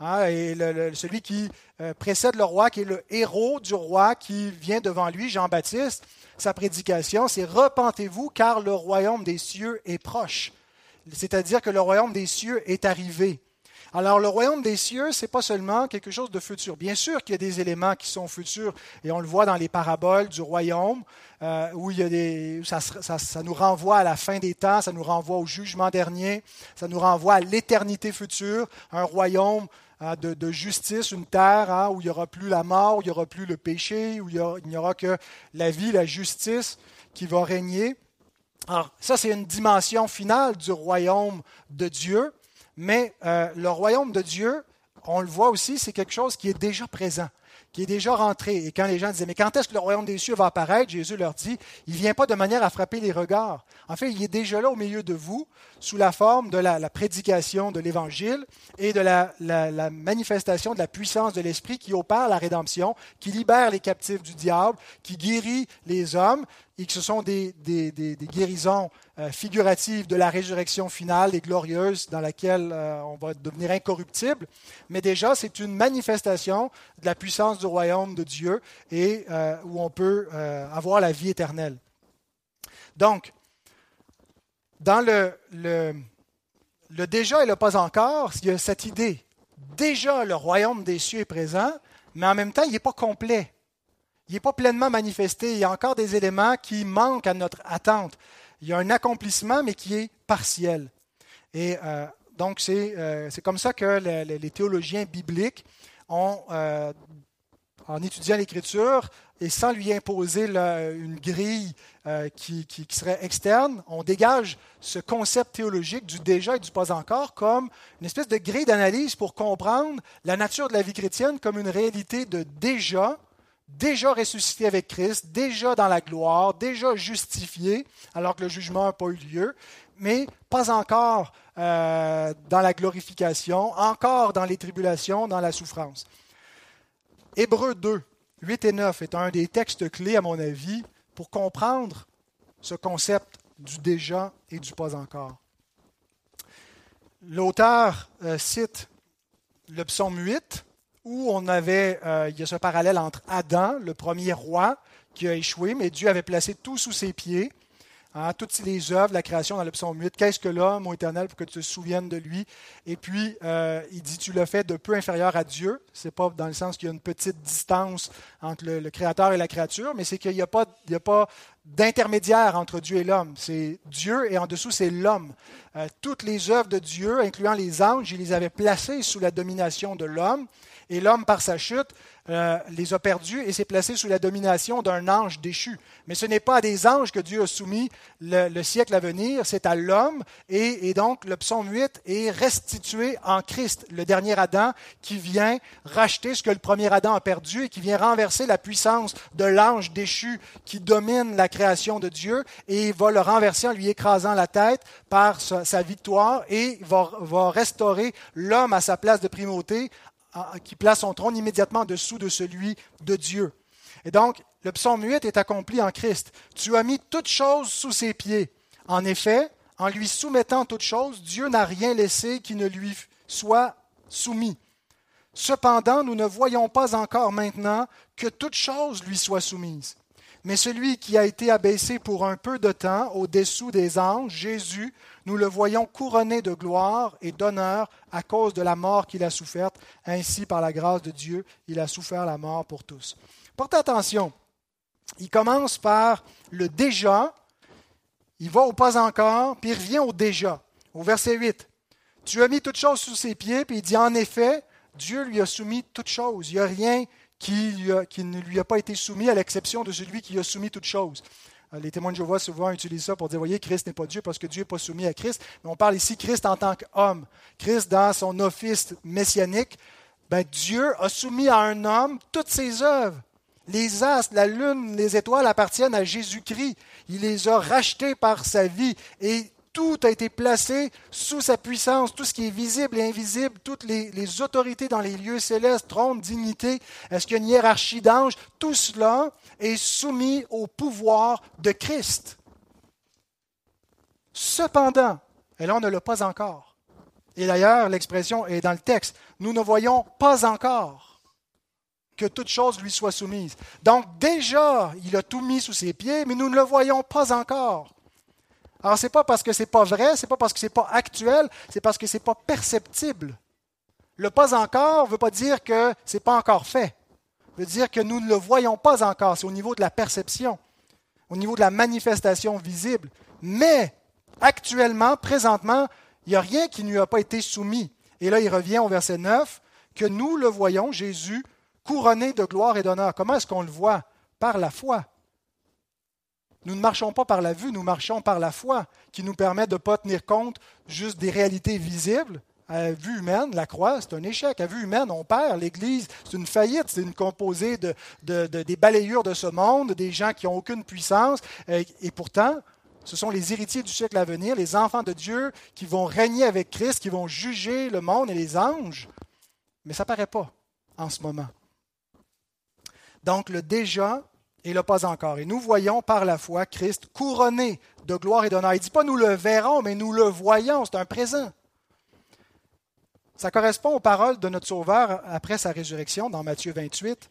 Hein, et celui qui euh, précède le roi, qui est le héros du roi qui vient devant lui, Jean-Baptiste, sa prédication, c'est Repentez-vous car le royaume des cieux est proche. C'est-à-dire que le royaume des cieux est arrivé. Alors, le royaume des cieux, ce n'est pas seulement quelque chose de futur. Bien sûr qu'il y a des éléments qui sont futurs, et on le voit dans les paraboles du royaume, euh, où il y a des, ça, nous renvoie à la fin des temps, ça nous renvoie au jugement dernier, ça nous renvoie à l'éternité future, un royaume hein, de, justice, une terre hein, où il n'y aura plus la mort, où il n'y aura plus le péché, où il n'y aura, que la vie, la justice qui va régner. Alors, ça, c'est une dimension finale du royaume de Dieu. Mais euh, le royaume de Dieu, on le voit aussi, c'est quelque chose qui est déjà présent, qui est déjà rentré. Et quand les gens disaient, mais quand est-ce que le royaume des cieux va apparaître Jésus leur dit, il ne vient pas de manière à frapper les regards. En fait, il est déjà là au milieu de vous, sous la forme de la, prédication de l'Évangile et de la, la, manifestation de la puissance de l'Esprit qui opère la rédemption, qui libère les captifs du diable, qui guérit les hommes et que ce sont des, guérisons euh, figuratives de la résurrection finale et glorieuse dans laquelle euh, on va devenir incorruptible. Mais déjà, c'est une manifestation de la puissance du royaume de Dieu et euh, où on peut avoir la vie éternelle. Donc, dans le, le, le déjà et le pas encore, il y a cette idée. Déjà, le royaume des cieux est présent, mais en même temps, il n'est pas complet il n'est pas pleinement manifesté. Il y a encore des éléments qui manquent à notre attente. Il y a un accomplissement, mais qui est partiel. Et euh, donc, euh, c'est comme ça que les théologiens bibliques euh, en étudiant l'Écriture, et sans lui imposer une grille qui, qui, serait externe, on dégage ce concept théologique du déjà et du pas encore comme une espèce de grille d'analyse pour comprendre la nature de la vie chrétienne comme une réalité de déjà déjà ressuscité avec Christ, déjà dans la gloire, déjà justifié, alors que le jugement n'a pas eu lieu, mais pas encore euh, dans la glorification, encore dans les tribulations, dans la souffrance. Hébreux 2, 8 et 9 est un des textes clés, à mon avis, pour comprendre ce concept du déjà et du pas encore. L'auteur euh, cite le psaume 8, où on avait, euh, il y a ce parallèle entre Adam, le premier roi, qui a échoué, mais Dieu avait placé tout sous ses pieds. Hein, toutes les œuvres, la création dans le psaume 8. Qu'est-ce que l'homme, mon éternel, pour que tu te souviennes de lui? Et puis, euh, il dit, tu le fais de peu inférieur à Dieu. C'est pas dans le sens qu'il y a une petite distance entre le, créateur et la créature, mais c'est qu'il n'y a pas, pas d'intermédiaire entre Dieu et l'homme. C'est Dieu et en dessous, c'est l'homme. Euh, toutes les œuvres de Dieu, incluant les anges, il les avait placées sous la domination de l'homme. Et l'homme, par sa chute, euh, les a perdus et s'est placé sous la domination d'un ange déchu. Mais ce n'est pas à des anges que Dieu a soumis le, siècle à venir, c'est à l'homme. Et, donc, le psaume 8 est restitué en Christ, le dernier Adam, qui vient racheter ce que le premier Adam a perdu et qui vient renverser la puissance de l'ange déchu qui domine la création de Dieu et va le renverser en lui écrasant la tête par sa, victoire et va, va restaurer l'homme à sa place de primauté qui place son trône immédiatement dessous de celui de Dieu. Et donc, le psaume 8 est accompli en Christ. Tu as mis toutes choses sous ses pieds. En effet, en lui soumettant toutes choses, Dieu n'a rien laissé qui ne lui soit soumis. Cependant, nous ne voyons pas encore maintenant que toutes choses lui soient soumises. Mais celui qui a été abaissé pour un peu de temps au-dessous des anges, Jésus, nous le voyons couronné de gloire et d'honneur à cause de la mort qu'il a soufferte. Ainsi, par la grâce de Dieu, il a souffert la mort pour tous. Portez attention, il commence par le déjà, il va au pas encore, puis il revient au déjà, au verset 8. Tu as mis toutes choses sous ses pieds, puis il dit en effet, Dieu lui a soumis toutes choses. Il n'y a rien qui, ne lui a pas été soumis, à l'exception de celui qui a soumis toutes choses. Euh, les témoins de Jéhovah souvent utilisent ça pour dire, voyez, Christ n'est pas Dieu parce que Dieu n'est pas soumis à Christ. Mais on parle ici Christ en tant qu'homme. Christ dans son office messianique. Ben, Dieu a soumis à un homme toutes ses œuvres. Les astres, la lune, les étoiles appartiennent à Jésus-Christ. Il les a rachetés par sa vie. Et tout a été placé sous sa puissance, tout ce qui est visible et invisible, toutes les, autorités dans les lieux célestes, trône, dignité, est-ce qu'il y a une hiérarchie d'anges, tout cela est soumis au pouvoir de Christ. Cependant, et là on ne l'a pas encore, Et d'ailleurs, l'expression est dans le texte. Nous ne voyons pas encore que toute chose lui soit soumise. Donc déjà, il a tout mis sous ses pieds, mais nous ne le voyons pas encore. Alors ce n'est pas parce que ce n'est pas vrai, ce n'est pas parce que ce n'est pas actuel, c'est parce que ce n'est pas perceptible. Le pas encore ne veut pas dire que ce n'est pas encore fait. veut dire que nous ne le voyons pas encore. C'est au niveau de la perception, au niveau de la manifestation visible. Mais actuellement, présentement, il n'y a rien qui ne lui a pas été soumis. Et là, il revient au verset 9, que nous le voyons, Jésus, couronné de gloire et d'honneur. Comment est-ce qu'on le voit? Par la foi. Nous ne marchons pas par la vue, nous marchons par la foi, qui nous permet de ne pas tenir compte juste des réalités visibles. À vue humaine, la croix, c'est un échec. À vue humaine, on perd. L'Église, c'est une faillite. C'est une composée de, des balayures de ce monde, des gens qui n'ont aucune puissance. Et, et pourtant, ce sont les héritiers du siècle à venir, les enfants de Dieu qui vont régner avec Christ, qui vont juger le monde et les anges. Mais ça ne paraît pas en ce moment. Donc le déjà et le pas encore. Et nous voyons par la foi Christ couronné de gloire et d'honneur. Il ne dit pas nous le verrons, mais nous le voyons, c'est un présent. Ça correspond aux paroles de notre Sauveur après sa résurrection dans Matthieu 28.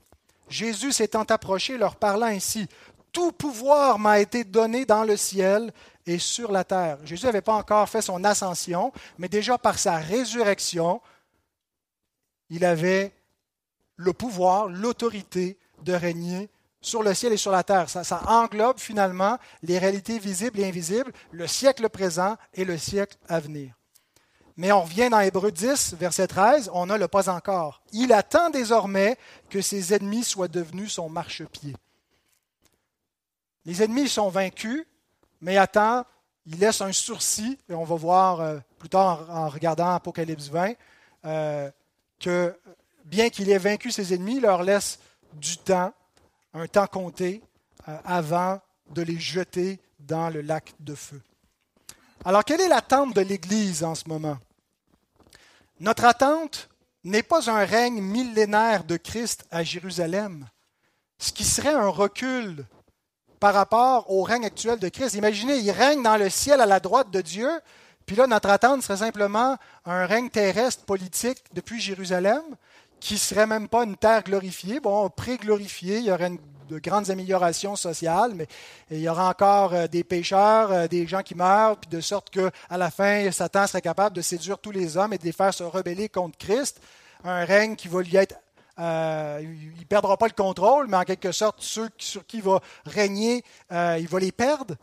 Jésus s'étant approché, leur parlant ainsi, Tout pouvoir m'a été donné dans le ciel et sur la terre. Jésus n'avait pas encore fait son ascension, mais déjà par sa résurrection, il avait le pouvoir, l'autorité de régner sur le ciel et sur la terre. Ça, englobe finalement les réalités visibles et invisibles, le siècle présent et le siècle à venir. Mais on revient dans Hébreu 10, verset 13, on a le pas encore. Il attend désormais que ses ennemis soient devenus son marchepied. Les ennemis sont vaincus, mais attend, il laisse un sourcil, et on va voir euh, plus tard en regardant Apocalypse 20, euh, que bien qu'il ait vaincu ses ennemis, il leur laisse du temps un temps compté euh, avant de les jeter dans le lac de feu. Alors, quelle est l'attente de l'Église en ce moment? Notre attente n'est pas un règne millénaire de Christ à Jérusalem, ce qui serait un recul par rapport au règne actuel de Christ. Imaginez, il règne dans le ciel à la droite de Dieu, puis là, notre attente serait simplement un règne terrestre politique depuis Jérusalem qui ne serait même pas une terre glorifiée. Bon, pré-glorifiée, il y aurait de grandes améliorations sociales, mais il y aura encore euh, des pécheurs, euh, des gens qui meurent, puis de sorte qu'à la fin, Satan serait capable de séduire tous les hommes et de les faire se rebeller contre Christ. Un règne qui va lui être euh, il ne perdra pas le contrôle, mais en quelque sorte, ceux sur qui il va régner, il va les perdre.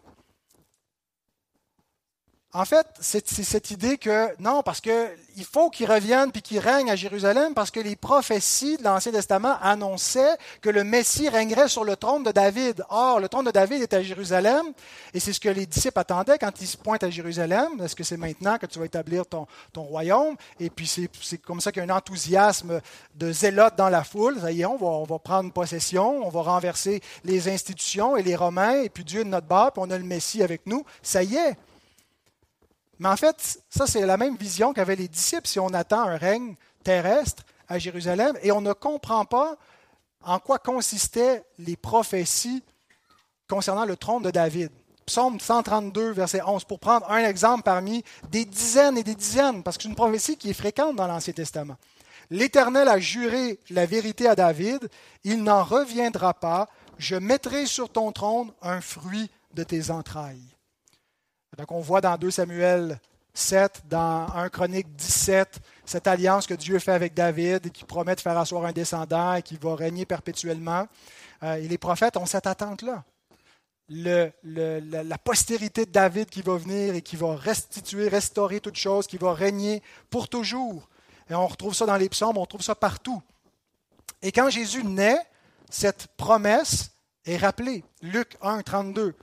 En fait, c'est cette idée que non, parce qu'il faut qu'il revienne puis qu'il règne à Jérusalem, parce que les prophéties de l'Ancien Testament annonçaient que le Messie régnerait sur le trône de David. Or, le trône de David est à Jérusalem, et c'est ce que les disciples attendaient quand ils se pointent à Jérusalem. Est-ce que c'est maintenant que tu vas établir ton, royaume? Et puis c'est comme ça qu'il y a un enthousiasme de zélote dans la foule. Ça y est, on va, prendre possession, on va renverser les institutions et les Romains, et puis Dieu est de notre bord, puis on a le Messie avec nous. Ça y est. Mais en fait, ça, c'est la même vision qu'avaient les disciples si on attend un règne terrestre à Jérusalem et on ne comprend pas en quoi consistaient les prophéties concernant le trône de David. Psaume 132, verset 11, pour prendre un exemple parmi des dizaines et des dizaines, parce que c'est une prophétie qui est fréquente dans l'Ancien Testament. L'Éternel a juré la vérité à David, il n'en reviendra pas, je mettrai sur ton trône un fruit de tes entrailles. Donc on voit dans 2 Samuel 7, dans 1 Chronique 17, cette alliance que Dieu fait avec David et qui promet de faire asseoir un descendant et qui va régner perpétuellement. Euh, et les prophètes ont cette attente-là. la postérité de David qui va venir et qui va restituer, restaurer toute chose, qui va régner pour toujours. Et on retrouve ça dans les psaumes, on trouve ça partout. Et quand Jésus naît, cette promesse est rappelée. Luc 1, 32.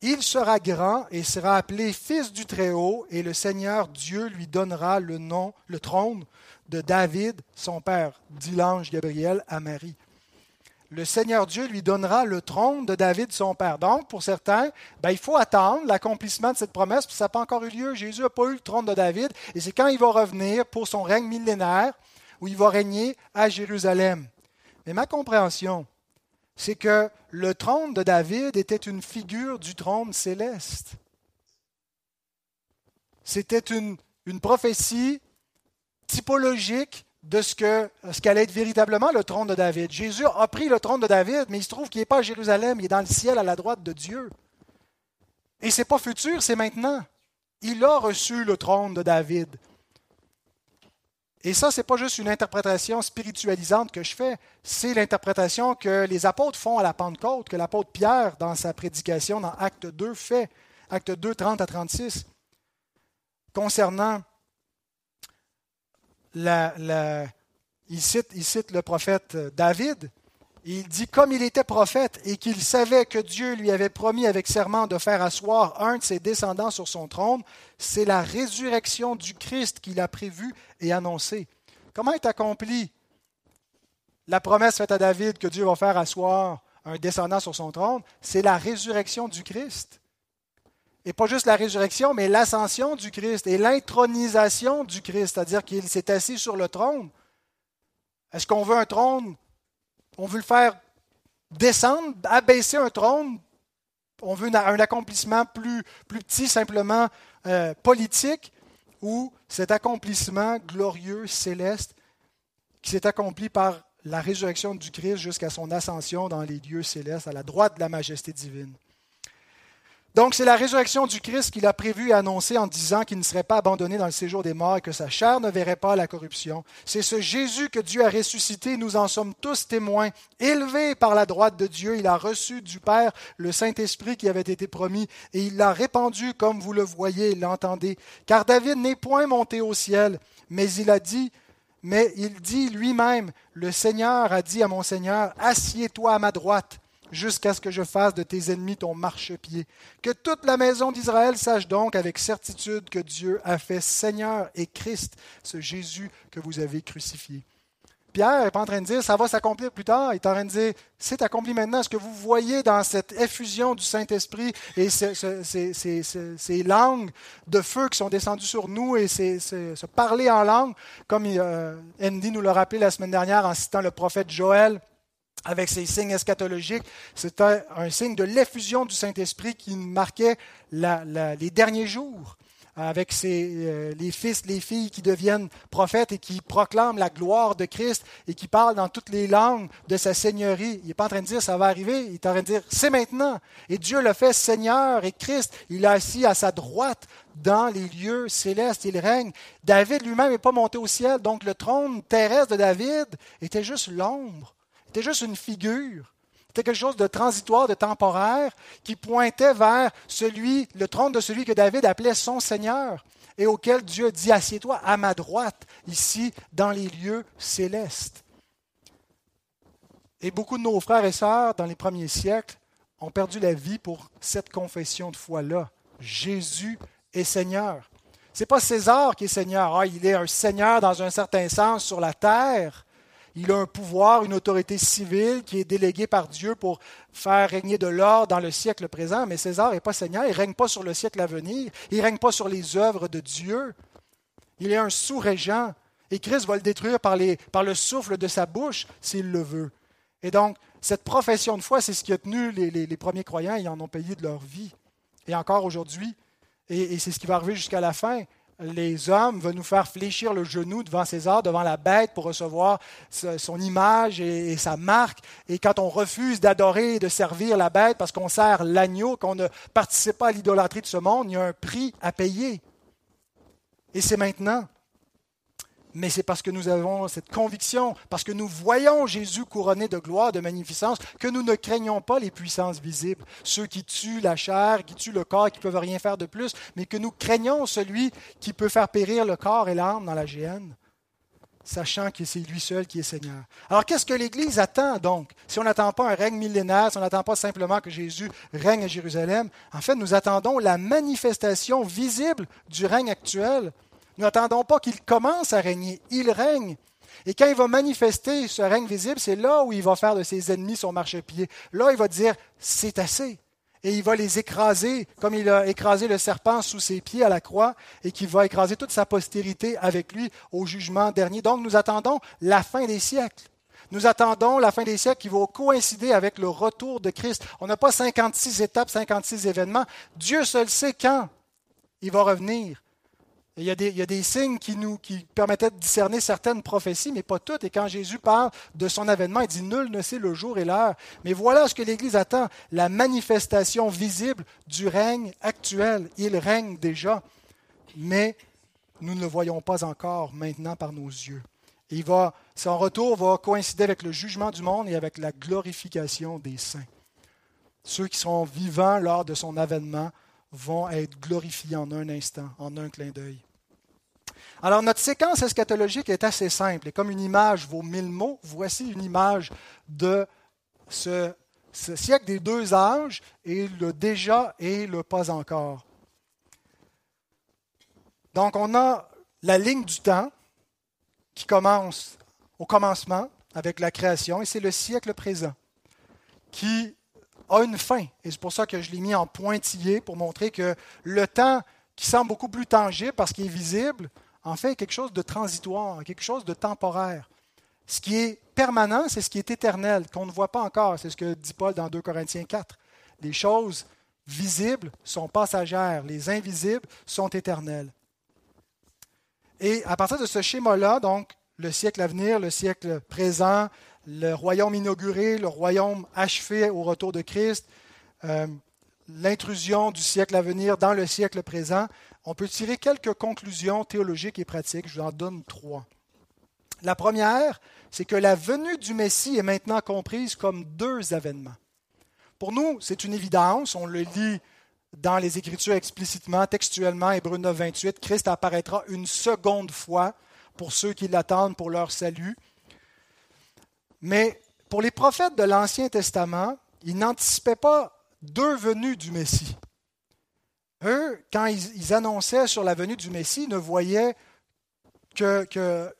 Il sera grand et sera appelé fils du Très-Haut, et le Seigneur Dieu lui donnera le nom, le trône de David, son père, dit l'ange Gabriel à Marie. Le Seigneur Dieu lui donnera le trône de David, son père. Donc, pour certains, ben, il faut attendre l'accomplissement de cette promesse, que ça n'a pas encore eu lieu. Jésus n'a pas eu le trône de David, et c'est quand il va revenir pour son règne millénaire, où il va régner à Jérusalem. Mais ma compréhension, c'est que le trône de David était une figure du trône céleste. C'était une, prophétie typologique de ce que ce qu'allait être véritablement le trône de David. Jésus a pris le trône de David, mais il se trouve qu'il n'est pas à Jérusalem, il est dans le ciel à la droite de Dieu. Et c'est pas futur, c'est maintenant. Il a reçu le trône de David. Et ça, ce n'est pas juste une interprétation spiritualisante que je fais, c'est l'interprétation que les apôtres font à la Pentecôte, que l'apôtre Pierre, dans sa prédication dans Acte 2, fait, Acte 2, 30 à 36, concernant la, il, cite, il cite le prophète David, il dit, comme il était prophète et qu'il savait que Dieu lui avait promis avec serment de faire asseoir un de ses descendants sur son trône, c'est la résurrection du Christ qu'il a prévue et annoncée. Comment est accomplie la promesse faite à David que Dieu va faire asseoir un descendant sur son trône? C'est la résurrection du Christ. Et pas juste la résurrection, mais l'ascension du Christ et l'intronisation du Christ, c'est-à-dire qu'il s'est assis sur le trône. Est-ce qu'on veut un trône on veut le faire descendre, abaisser un trône. On veut un accomplissement plus, petit, simplement euh, politique, ou cet accomplissement glorieux, céleste, qui s'est accompli par la résurrection du Christ jusqu'à son ascension dans les lieux célestes, à la droite de la majesté divine. Donc, c'est la résurrection du Christ qu'il a prévu et annoncé en disant qu'il ne serait pas abandonné dans le séjour des morts et que sa chair ne verrait pas la corruption. C'est ce Jésus que Dieu a ressuscité, nous en sommes tous témoins. Élevé par la droite de Dieu, il a reçu du Père le Saint-Esprit qui avait été promis et il l'a répandu comme vous le voyez et l'entendez. Car David n'est point monté au ciel, mais il a dit, mais il dit lui-même, le Seigneur a dit à mon Seigneur, assieds-toi à ma droite jusqu'à ce que je fasse de tes ennemis ton marchepied. Que toute la maison d'Israël sache donc avec certitude que Dieu a fait Seigneur et Christ, ce Jésus que vous avez crucifié. Pierre n'est pas en train de dire ça va s'accomplir plus tard. Il est en train de dire c'est accompli maintenant. Ce que vous voyez dans cette effusion du Saint-Esprit et ces, langues de feu qui sont descendues sur nous et ce parler en langue, comme euh, Andy nous l'a rappelé la semaine dernière en citant le prophète Joël, avec ces signes eschatologiques. C'était un signe de l'effusion du Saint-Esprit qui marquait les derniers jours avec euh, les fils, les filles qui deviennent prophètes et qui proclament la gloire de Christ et qui parlent dans toutes les langues de sa seigneurie. Il n'est pas en train de dire ça va arriver, il est en train de dire c'est maintenant. Et Dieu le fait Seigneur et Christ, il est assis à sa droite dans les lieux célestes, il règne. David lui-même n'est pas monté au ciel, donc le trône terrestre de David était juste l'ombre c'était juste une figure. C'était quelque chose de transitoire, de temporaire, qui pointait vers celui, le trône de celui que David appelait son Seigneur, et auquel Dieu dit Assieds-toi à ma droite, ici, dans les lieux célestes. Et beaucoup de nos frères et sœurs, dans les premiers siècles, ont perdu la vie pour cette confession de foi-là. Jésus est Seigneur. Ce n'est pas César qui est Seigneur. Ah, il est un Seigneur dans un certain sens sur la terre, il a un pouvoir, une autorité civile qui est déléguée par Dieu pour faire régner de l'ordre dans le siècle présent. Mais César n'est pas Seigneur, il ne règne pas sur le siècle à venir, il ne règne pas sur les œuvres de Dieu. Il est un sous-régent. Et Christ va le détruire par, le souffle de sa bouche s'il le veut. Et donc, cette profession de foi, c'est ce qui a tenu les, premiers croyants, ils en ont payé de leur vie. Et encore aujourd'hui, et c'est ce qui va arriver jusqu'à la fin, les hommes veulent nous faire fléchir le genou devant César, devant la bête, pour recevoir son image et, sa marque. Et quand on refuse d'adorer et de servir la bête parce qu'on sert l'agneau, qu'on ne participe pas à l'idolâtrie de ce monde, il y a un prix à payer. Et c'est maintenant mais c'est parce que nous avons cette conviction, parce que nous voyons Jésus couronné de gloire, de magnificence, que nous ne craignons pas les puissances visibles, ceux qui tuent la chair, qui tuent le corps, qui ne peuvent rien faire de plus, mais que nous craignons celui qui peut faire périr le corps et l'âme dans la géhenne, sachant que c'est lui seul qui est Seigneur. Alors qu'est-ce que l'Église attend donc? Si on n'attend pas un règne millénaire, si on n'attend pas simplement que Jésus règne à Jérusalem, en fait, nous attendons la manifestation visible du règne actuel n'attendons pas qu'il commence à régner, il règne. Et quand il va manifester ce règne visible, c'est là où il va faire de ses ennemis son marchepied. Là, il va dire, c'est assez. Et il va les écraser, comme il a écrasé le serpent sous ses pieds à la croix, et qu'il va écraser toute sa postérité avec lui au jugement dernier. Donc nous attendons la fin des siècles. Nous attendons la fin des siècles qui va coïncider avec le retour de Christ. On n'a pas 56 étapes, 56 événements. Dieu seul sait quand il va revenir. Il y, a des, signes qui nous qui permettaient de discerner certaines prophéties, mais pas toutes. Et quand Jésus parle de son avènement, il dit Nul ne sait le jour et l'heure. Mais voilà ce que l'Église attend la manifestation visible du règne actuel. Il règne déjà, mais nous ne le voyons pas encore maintenant par nos yeux. il va, son retour va coïncider avec le jugement du monde et avec la glorification des saints. Ceux qui sont vivants lors de son avènement vont être glorifiés en un instant, en un clin d'œil. Alors notre séquence eschatologique est assez simple. Et comme une image vaut mille mots, voici une image de ce, siècle des deux âges et le déjà et le pas encore. Donc on a la ligne du temps qui commence au commencement avec la création et c'est le siècle présent qui a une fin. Et c'est pour ça que je l'ai mis en pointillé pour montrer que le temps qui semble beaucoup plus tangible parce qu'il est visible, en fait quelque chose de transitoire, quelque chose de temporaire. Ce qui est permanent, c'est ce qui est éternel, qu'on ne voit pas encore. C'est ce que dit Paul dans 2 Corinthiens 4. Les choses visibles sont passagères, les invisibles sont éternelles. Et à partir de ce schéma-là, donc, le siècle à venir, le siècle présent, le royaume inauguré, le royaume achevé au retour de Christ, euh, l'intrusion du siècle à venir dans le siècle présent, on peut tirer quelques conclusions théologiques et pratiques. Je vous en donne trois. La première, c'est que la venue du Messie est maintenant comprise comme deux événements. Pour nous, c'est une évidence, on le lit dans les Écritures explicitement, textuellement, Hébreu 9, 28, Christ apparaîtra une seconde fois pour ceux qui l'attendent pour leur salut. Mais pour les prophètes de l'Ancien Testament, ils n'anticipaient pas deux venues du Messie. Eux, quand ils, annonçaient sur la venue du Messie, ne voyaient que, euh,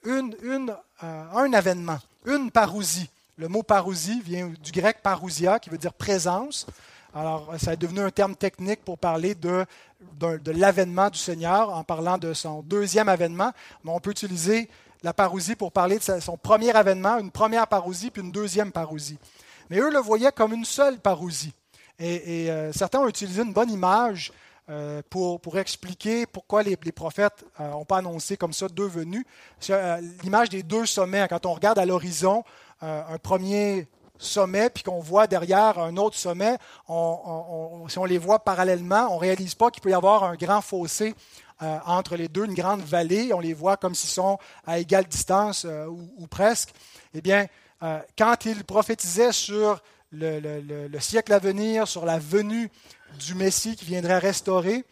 un événement, une parousie. Le mot parousie vient du grec parousia, qui veut dire présence. Alors, ça est devenu un terme technique pour parler de, de, l'avènement du Seigneur, en parlant de son deuxième avènement. Mais on peut utiliser la parousie pour parler de son premier avènement, une première parousie, puis une deuxième parousie. Mais eux le voyaient comme une seule parousie. Et, euh, certains ont utilisé une bonne image euh, pour, pour, expliquer pourquoi les, prophètes n'ont euh, pas annoncé comme ça deux venues. L'image des deux sommets, quand on regarde à l'horizon un premier sommet, puis qu'on voit derrière un autre sommet, si on les voit parallèlement, on ne réalise pas qu'il peut y avoir un grand fossé entre les deux, une grande vallée. On les voit comme s'ils sont à égale distance ou, ou, presque. Eh bien, quand il prophétisait sur le, siècle à venir, sur la venue du Messie qui viendrait restaurer,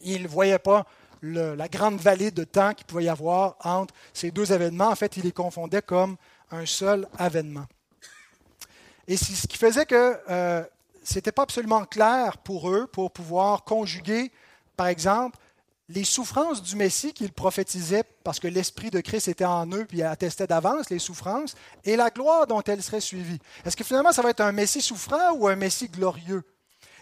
il ne voyait pas la grande vallée de temps qu'il pouvait y avoir entre ces deux événements. En fait, il les confondait comme un seul événement. Et c'est ce qui faisait que euh, ce n'était pas absolument clair pour eux pour pouvoir conjuguer, par exemple, les souffrances du Messie qu'il prophétisait parce que l'Esprit de Christ était en eux, puis attestait d'avance les souffrances, et la gloire dont elles seraient suivies. Est-ce que finalement ça va être un Messie souffrant ou un Messie glorieux?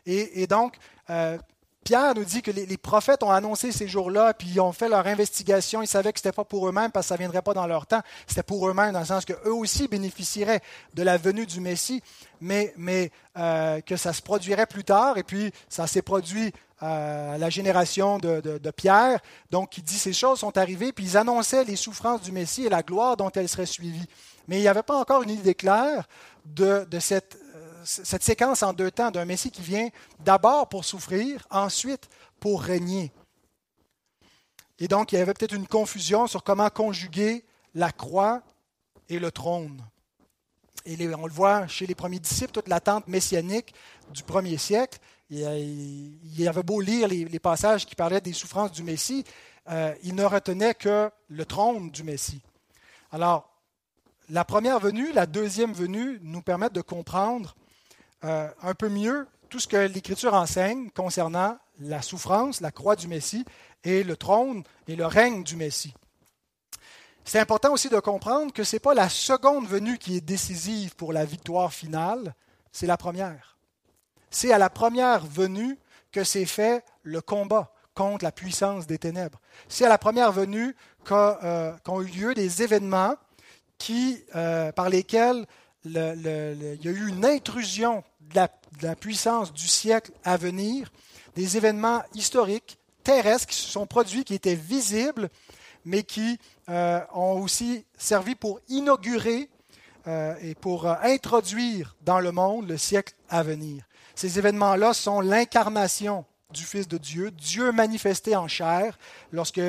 Et, donc, euh, Pierre nous dit que les, prophètes ont annoncé ces jours-là, puis ils ont fait leur investigation. Ils savaient que ce n'était pas pour eux-mêmes parce que ça ne viendrait pas dans leur temps. C'était pour eux-mêmes dans le sens qu'eux aussi bénéficieraient de la venue du Messie, mais, mais euh, que ça se produirait plus tard. Et puis, ça s'est produit à la génération de, Pierre, donc qui dit ces choses sont arrivées, puis ils annonçaient les souffrances du Messie et la gloire dont elles seraient suivies. Mais il n'y avait pas encore une idée claire de, cette, euh, cette séquence en deux temps d'un Messie qui vient d'abord pour souffrir, ensuite pour régner. Et donc, il y avait peut-être une confusion sur comment conjuguer la croix et le trône. Et on le voit chez les premiers disciples, toute l'attente messianique du premier siècle. Il avait beau lire les, passages qui parlaient des souffrances du Messie, euh, il ne retenait que le trône du Messie. Alors, la première venue, la deuxième venue nous permettent de comprendre euh, un peu mieux tout ce que l'Écriture enseigne concernant la souffrance, la croix du Messie et le trône et le règne du Messie. C'est important aussi de comprendre que ce n'est pas la seconde venue qui est décisive pour la victoire finale, c'est la première c'est à la première venue que s'est fait le combat contre la puissance des ténèbres. C'est à la première venue euh, qu'ont eu lieu des événements qui, euh, par lesquels il y a eu une intrusion de la, puissance du siècle à venir, des événements historiques, terrestres qui se sont produits, qui étaient visibles, mais qui euh, ont aussi servi pour inaugurer euh, et pour introduire dans le monde le siècle à venir. Ces événements-là sont l'incarnation du Fils de Dieu, Dieu manifesté en chair lorsque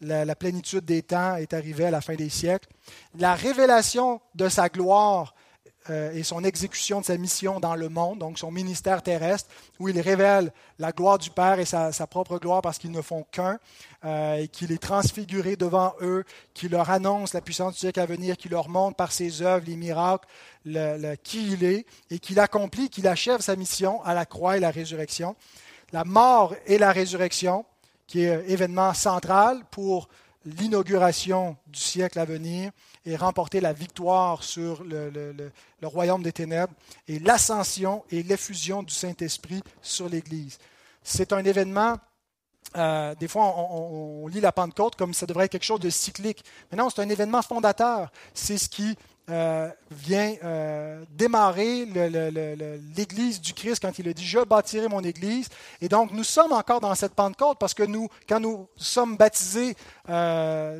la, plénitude des temps est arrivée à la fin des siècles, la révélation de sa gloire euh, et son exécution de sa mission dans le monde, donc son ministère terrestre, où il révèle la gloire du Père et sa, propre gloire parce qu'ils ne font qu'un, euh, et qu'il est transfiguré devant eux, qu'il leur annonce la puissance du siècle à venir, qu'il leur montre par ses œuvres, les miracles, le, qui il est, et qu'il accomplit, qu'il achève sa mission à la croix et la résurrection. La mort et la résurrection, qui est un événement central pour l'inauguration du siècle à venir et remporter la victoire sur le, royaume des ténèbres et l'ascension et l'effusion du Saint-Esprit sur l'Église. C'est un événement, euh, des fois on, lit la Pentecôte comme ça devrait être quelque chose de cyclique, mais non, c'est un événement fondateur. C'est ce qui euh, vient euh, démarrer l'Église du Christ quand il a dit Je bâtirai mon Église. Et donc, nous sommes encore dans cette Pentecôte parce que nous, quand nous sommes baptisés euh,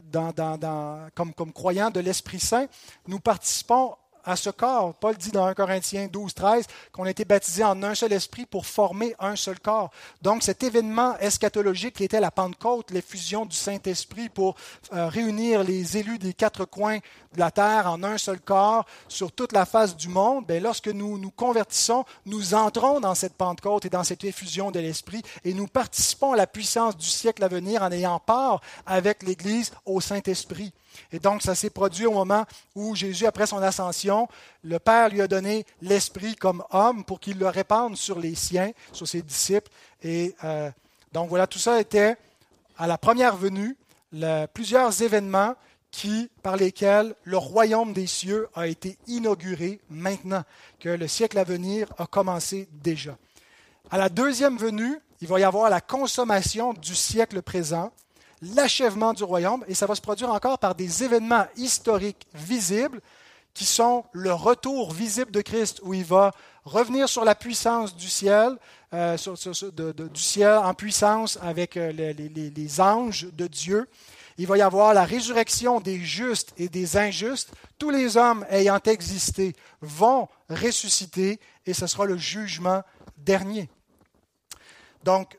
comme, comme croyants de l'Esprit Saint, nous participons à ce corps. Paul dit dans 1 Corinthiens 12, 13 qu'on a été baptisés en un seul esprit pour former un seul corps. Donc cet événement eschatologique qui était la Pentecôte, l'effusion du Saint-Esprit pour euh, réunir les élus des quatre coins de la terre en un seul corps sur toute la face du monde, bien, lorsque nous nous convertissons, nous entrons dans cette Pentecôte et dans cette effusion de l'Esprit et nous participons à la puissance du siècle à venir en ayant part avec l'Église au Saint-Esprit. Et donc, ça s'est produit au moment où Jésus, après son ascension, le Père lui a donné l'Esprit comme homme pour qu'il le répande sur les siens, sur ses disciples. Et euh, donc, voilà, tout ça était à la première venue, plusieurs événements qui, par lesquels le royaume des cieux a été inauguré maintenant, que le siècle à venir a commencé déjà. À la deuxième venue, il va y avoir la consommation du siècle présent, l'achèvement du royaume, et ça va se produire encore par des événements historiques visibles qui sont le retour visible de Christ, où il va revenir sur la puissance du ciel, euh, du ciel en puissance avec euh, les, anges de Dieu. Il va y avoir la résurrection des justes et des injustes. Tous les hommes ayant existé vont ressusciter et ce sera le jugement dernier. Donc,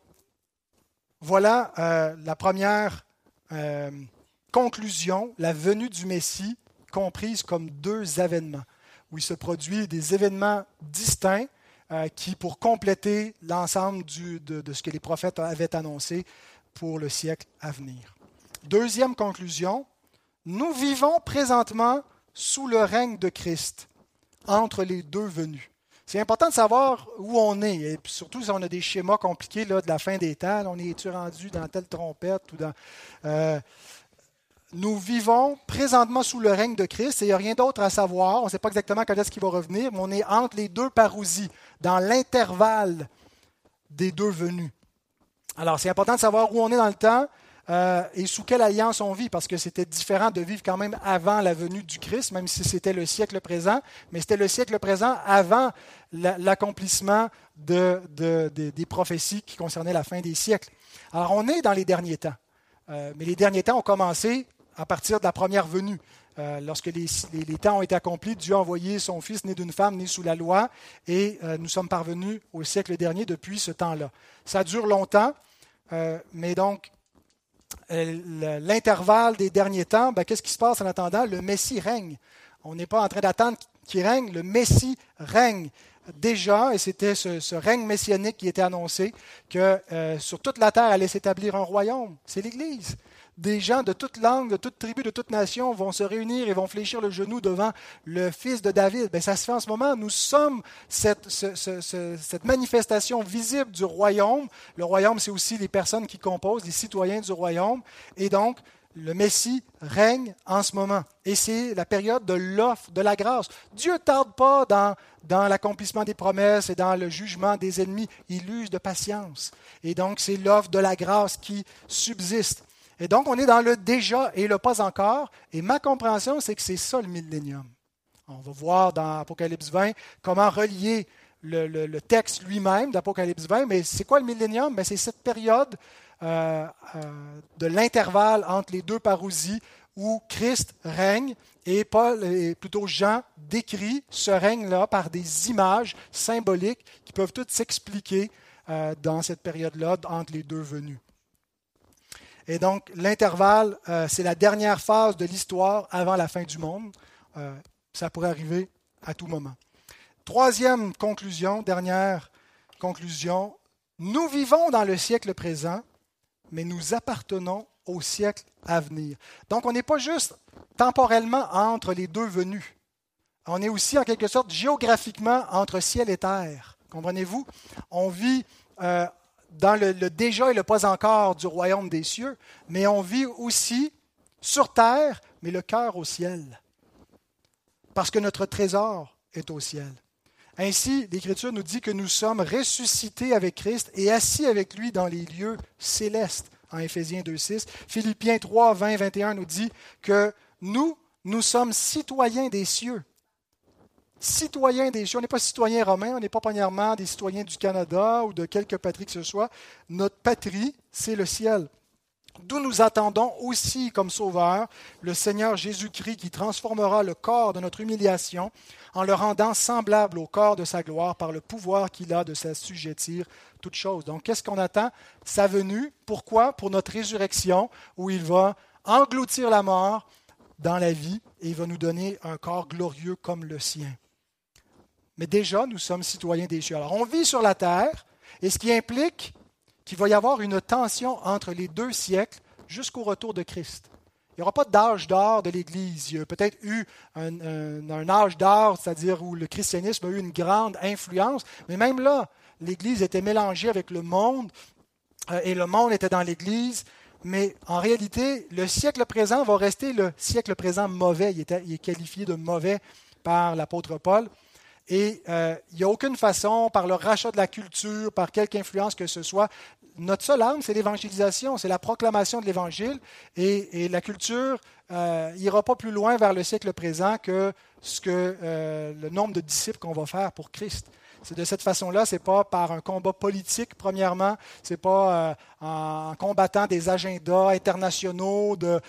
voilà euh, la première conclusion, la venue du Messie comprise comme deux événements, où il se produit des événements distincts euh, qui, pour compléter l'ensemble de, de ce que les prophètes avaient annoncé pour le siècle à venir. Deuxième conclusion, nous vivons présentement sous le règne de Christ, entre les deux venues. C'est important de savoir où on est, et surtout si on a des schémas compliqués là, de la fin des temps. on est-tu rendu dans telle trompette ou dans. Euh, nous vivons présentement sous le règne de Christ et il n'y a rien d'autre à savoir. On ne sait pas exactement quand est-ce qu'il va revenir, mais on est entre les deux parousies, dans l'intervalle des deux venues. Alors, c'est important de savoir où on est dans le temps, euh, et sous quelle alliance on vit, parce que c'était différent de vivre quand même avant la venue du Christ, même si c'était le siècle présent, mais c'était le siècle présent avant l'accomplissement de, des prophéties qui concernaient la fin des siècles. Alors on est dans les derniers temps, euh, mais les derniers temps ont commencé à partir de la première venue. Euh, lorsque les, temps ont été accomplis, Dieu a envoyé son Fils né d'une femme, né sous la loi, et nous sommes parvenus au siècle dernier depuis ce temps-là. Ça dure longtemps, mais donc euh, l'intervalle des derniers temps, ben, qu'est-ce qui se passe en attendant? Le Messie règne. On n'est pas en train d'attendre qu'il règne, le Messie règne déjà, et c'était ce, règne messianique qui était annoncé, que euh, sur toute la terre allait s'établir un royaume. C'est l'Église des gens de toute langue, de toute tribu, de toute nation vont se réunir et vont fléchir le genou devant le fils de David. Bien, ça se fait en ce moment. Nous sommes cette, manifestation visible du royaume. Le royaume, c'est aussi les personnes qui composent, les citoyens du royaume. Et donc, le Messie règne en ce moment. Et c'est la période de l'offre, de la grâce. Dieu ne tarde pas dans, dans l'accomplissement des promesses et dans le jugement des ennemis. Il use de patience. Et donc, c'est l'offre de la grâce qui subsiste. Et donc, on est dans le déjà et le pas encore. Et ma compréhension, c'est que c'est ça le millénium. On va voir dans Apocalypse 20 comment relier le, texte lui-même d'Apocalypse 20. Mais c'est quoi le millénium? Ben, C'est cette période euh, de l'intervalle entre les deux parousies où Christ règne et Paul, et plutôt Jean, décrit ce règne-là par des images symboliques qui peuvent toutes s'expliquer dans cette période-là entre les deux venues. Et donc, l'intervalle, c'est la dernière phase de l'histoire avant la fin du monde. ça pourrait arriver à tout moment. Troisième conclusion, dernière conclusion, nous vivons dans le siècle présent, mais nous appartenons au siècle à venir. Donc on n'est pas juste temporellement entre les deux venues. On est aussi en quelque sorte géographiquement entre ciel et terre. Comprenez-vous? On vit euh, dans le, déjà et le pas encore du royaume des cieux, mais on vit aussi sur terre, mais le cœur au ciel. Parce que notre trésor est au ciel. Ainsi, l'Écriture nous dit que nous sommes ressuscités avec Christ et assis avec lui dans les lieux célestes, en Éphésiens 2.6. Philippiens 3, 20, 21 nous dit que nous, nous sommes citoyens des cieux. Citoyens des cieux. On n'est pas citoyens romains, on n'est pas premièrement des citoyens du Canada ou de quelque patrie que ce soit. Notre patrie, c'est le ciel d'où nous attendons aussi comme sauveur le Seigneur Jésus-Christ qui transformera le corps de notre humiliation en le rendant semblable au corps de sa gloire par le pouvoir qu'il a de s'assujettir toutes choses. Donc, qu'est-ce qu'on attend? Sa venue. Pourquoi? Pour notre résurrection, où il va engloutir la mort dans la vie et il va nous donner un corps glorieux comme le sien. Mais déjà, nous sommes citoyens des cieux. Alors, on vit sur la terre, et ce qui implique qu'il va y avoir une tension entre les deux siècles jusqu'au retour de Christ. Il n'y aura pas d'âge d'or de l'Église. Il y a peut-être eu un, âge d'or, c'est-à-dire où le christianisme a eu une grande influence, mais même là, l'Église était mélangée avec le monde euh, et le monde était dans l'Église. Mais en réalité, le siècle présent va rester le siècle présent mauvais. Il est qualifié de mauvais par l'apôtre Paul. Et euh, il n'y a aucune façon, par le rachat de la culture, par quelque influence que ce soit, notre seule arme, c'est l'évangélisation, c'est la proclamation de l'Évangile. Et, la culture n'ira euh, pas plus loin vers le siècle présent que ce que euh, le nombre de disciples qu'on va faire pour Christ. C'est de cette façon-là, ce n'est pas par un combat politique, premièrement, ce n'est pas euh, en combattant des agendas internationaux, de,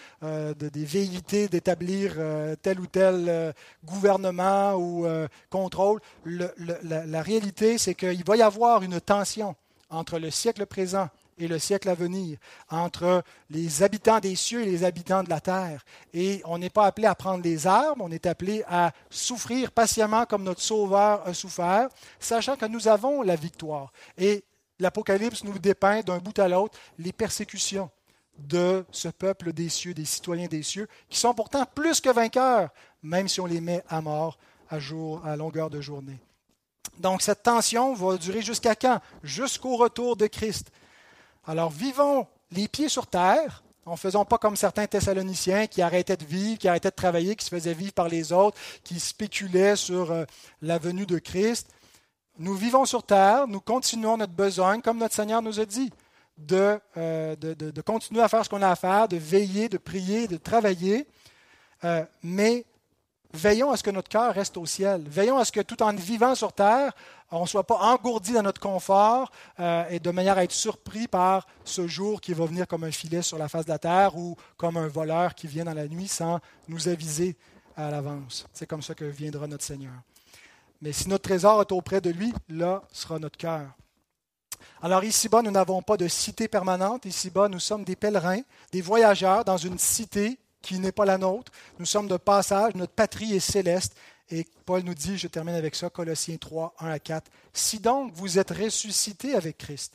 des velléités d'établir tel ou tel gouvernement ou contrôle. la réalité, c'est qu'il va y avoir une tension entre le siècle présent et le siècle à venir, entre les habitants des cieux et les habitants de la terre. Et on n'est pas appelé à prendre les armes, on est appelé à souffrir patiemment comme notre Sauveur a souffert, sachant que nous avons la victoire. Et l'Apocalypse nous dépeint d'un bout à l'autre les persécutions de ce peuple des cieux, des citoyens des cieux, qui sont pourtant plus que vainqueurs, même si on les met à mort à jour, à longueur de journée. Donc cette tension va durer jusqu'à quand? Jusqu'au retour de Christ. Alors vivons les pieds sur terre, en faisant pas comme certains Thessaloniciens qui arrêtaient de vivre, qui arrêtaient de travailler, qui se faisaient vivre par les autres, qui spéculaient sur euh, la venue de Christ. Nous vivons sur terre, nous continuons notre besoin, comme notre Seigneur nous a dit, de, euh, de, continuer à faire ce qu'on a à faire, de veiller, de prier, de travailler, euh, mais Veillons à ce que notre cœur reste au ciel. Veillons à ce que tout en vivant sur terre, on ne soit pas engourdi dans notre confort euh, et de manière à être surpris par ce jour qui va venir comme un filet sur la face de la terre ou comme un voleur qui vient dans la nuit sans nous aviser à l'avance. C'est comme ça que viendra notre Seigneur. Mais si notre trésor est auprès de lui, là sera notre cœur. Alors ici-bas, nous n'avons pas de cité permanente. Ici-bas, nous sommes des pèlerins, des voyageurs dans une cité qui n'est pas la nôtre. Nous sommes de passage, notre patrie est céleste. Et Paul nous dit, je termine avec ça, Colossiens 3, 1 à 4, Si donc vous êtes ressuscité avec Christ,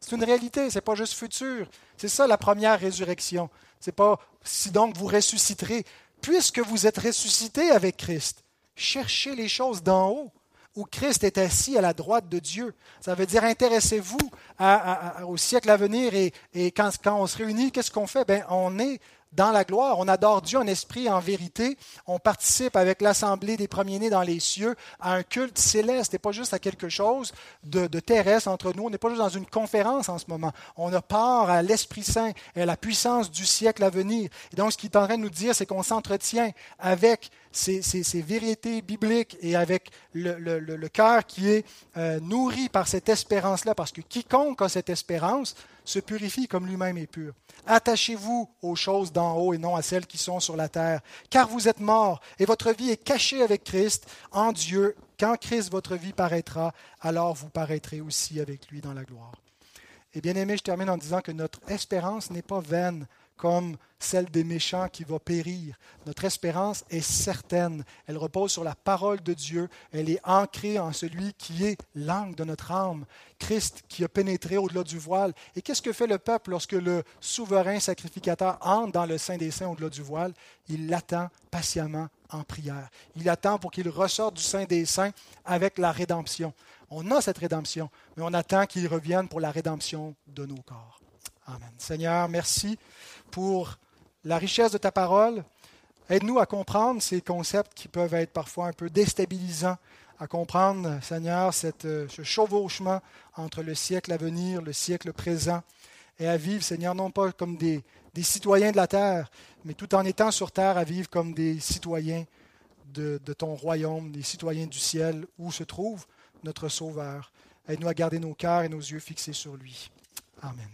c'est une réalité, ce n'est pas juste futur. C'est ça la première résurrection. C'est pas si donc vous ressusciterez. Puisque vous êtes ressuscité avec Christ, cherchez les choses d'en haut, où Christ est assis à la droite de Dieu. Ça veut dire intéressez-vous au siècle à venir et, quand, quand, on se réunit, qu'est-ce qu'on fait? Ben, On est dans la gloire. On adore Dieu en esprit en vérité. On participe avec l'assemblée des premiers-nés dans les cieux à un culte céleste et pas juste à quelque chose de, terrestre entre nous. On n'est pas juste dans une conférence en ce moment. On a part à l'Esprit Saint et à la puissance du siècle à venir. Et donc, ce qu'il est en train de nous dire, c'est qu'on s'entretient avec ces, vérités bibliques et avec le, cœur qui est euh, nourri par cette espérance-là. Parce que quiconque a cette espérance se purifie comme lui-même est pur. Attachez-vous aux choses d'en haut et non à celles qui sont sur la terre, car vous êtes morts et votre vie est cachée avec Christ en Dieu. Quand Christ, votre vie, paraîtra, alors vous paraîtrez aussi avec lui dans la gloire. Et bien aimé, je termine en disant que notre espérance n'est pas vaine comme celle des méchants qui va périr. Notre espérance est certaine. Elle repose sur la parole de Dieu. Elle est ancrée en celui qui est l'angle de notre âme, Christ qui a pénétré au-delà du voile. Et qu'est-ce que fait le peuple lorsque le souverain sacrificateur entre dans le sein des saints au-delà du voile? Il l'attend patiemment en prière. Il attend pour qu'il ressorte du sein des saints avec la rédemption. On a cette rédemption, mais on attend qu'il revienne pour la rédemption de nos corps. Amen. Seigneur, merci pour la richesse de ta parole. Aide-nous à comprendre ces concepts qui peuvent être parfois un peu déstabilisants, à comprendre, Seigneur, euh, ce chevauchement entre le siècle à venir, le siècle présent, et à vivre, Seigneur, non pas comme des, des citoyens de la terre, mais tout en étant sur terre, à vivre comme des citoyens de, de ton royaume, des citoyens du ciel, où se trouve notre Sauveur. Aide-nous à garder nos cœurs et nos yeux fixés sur lui. Amen.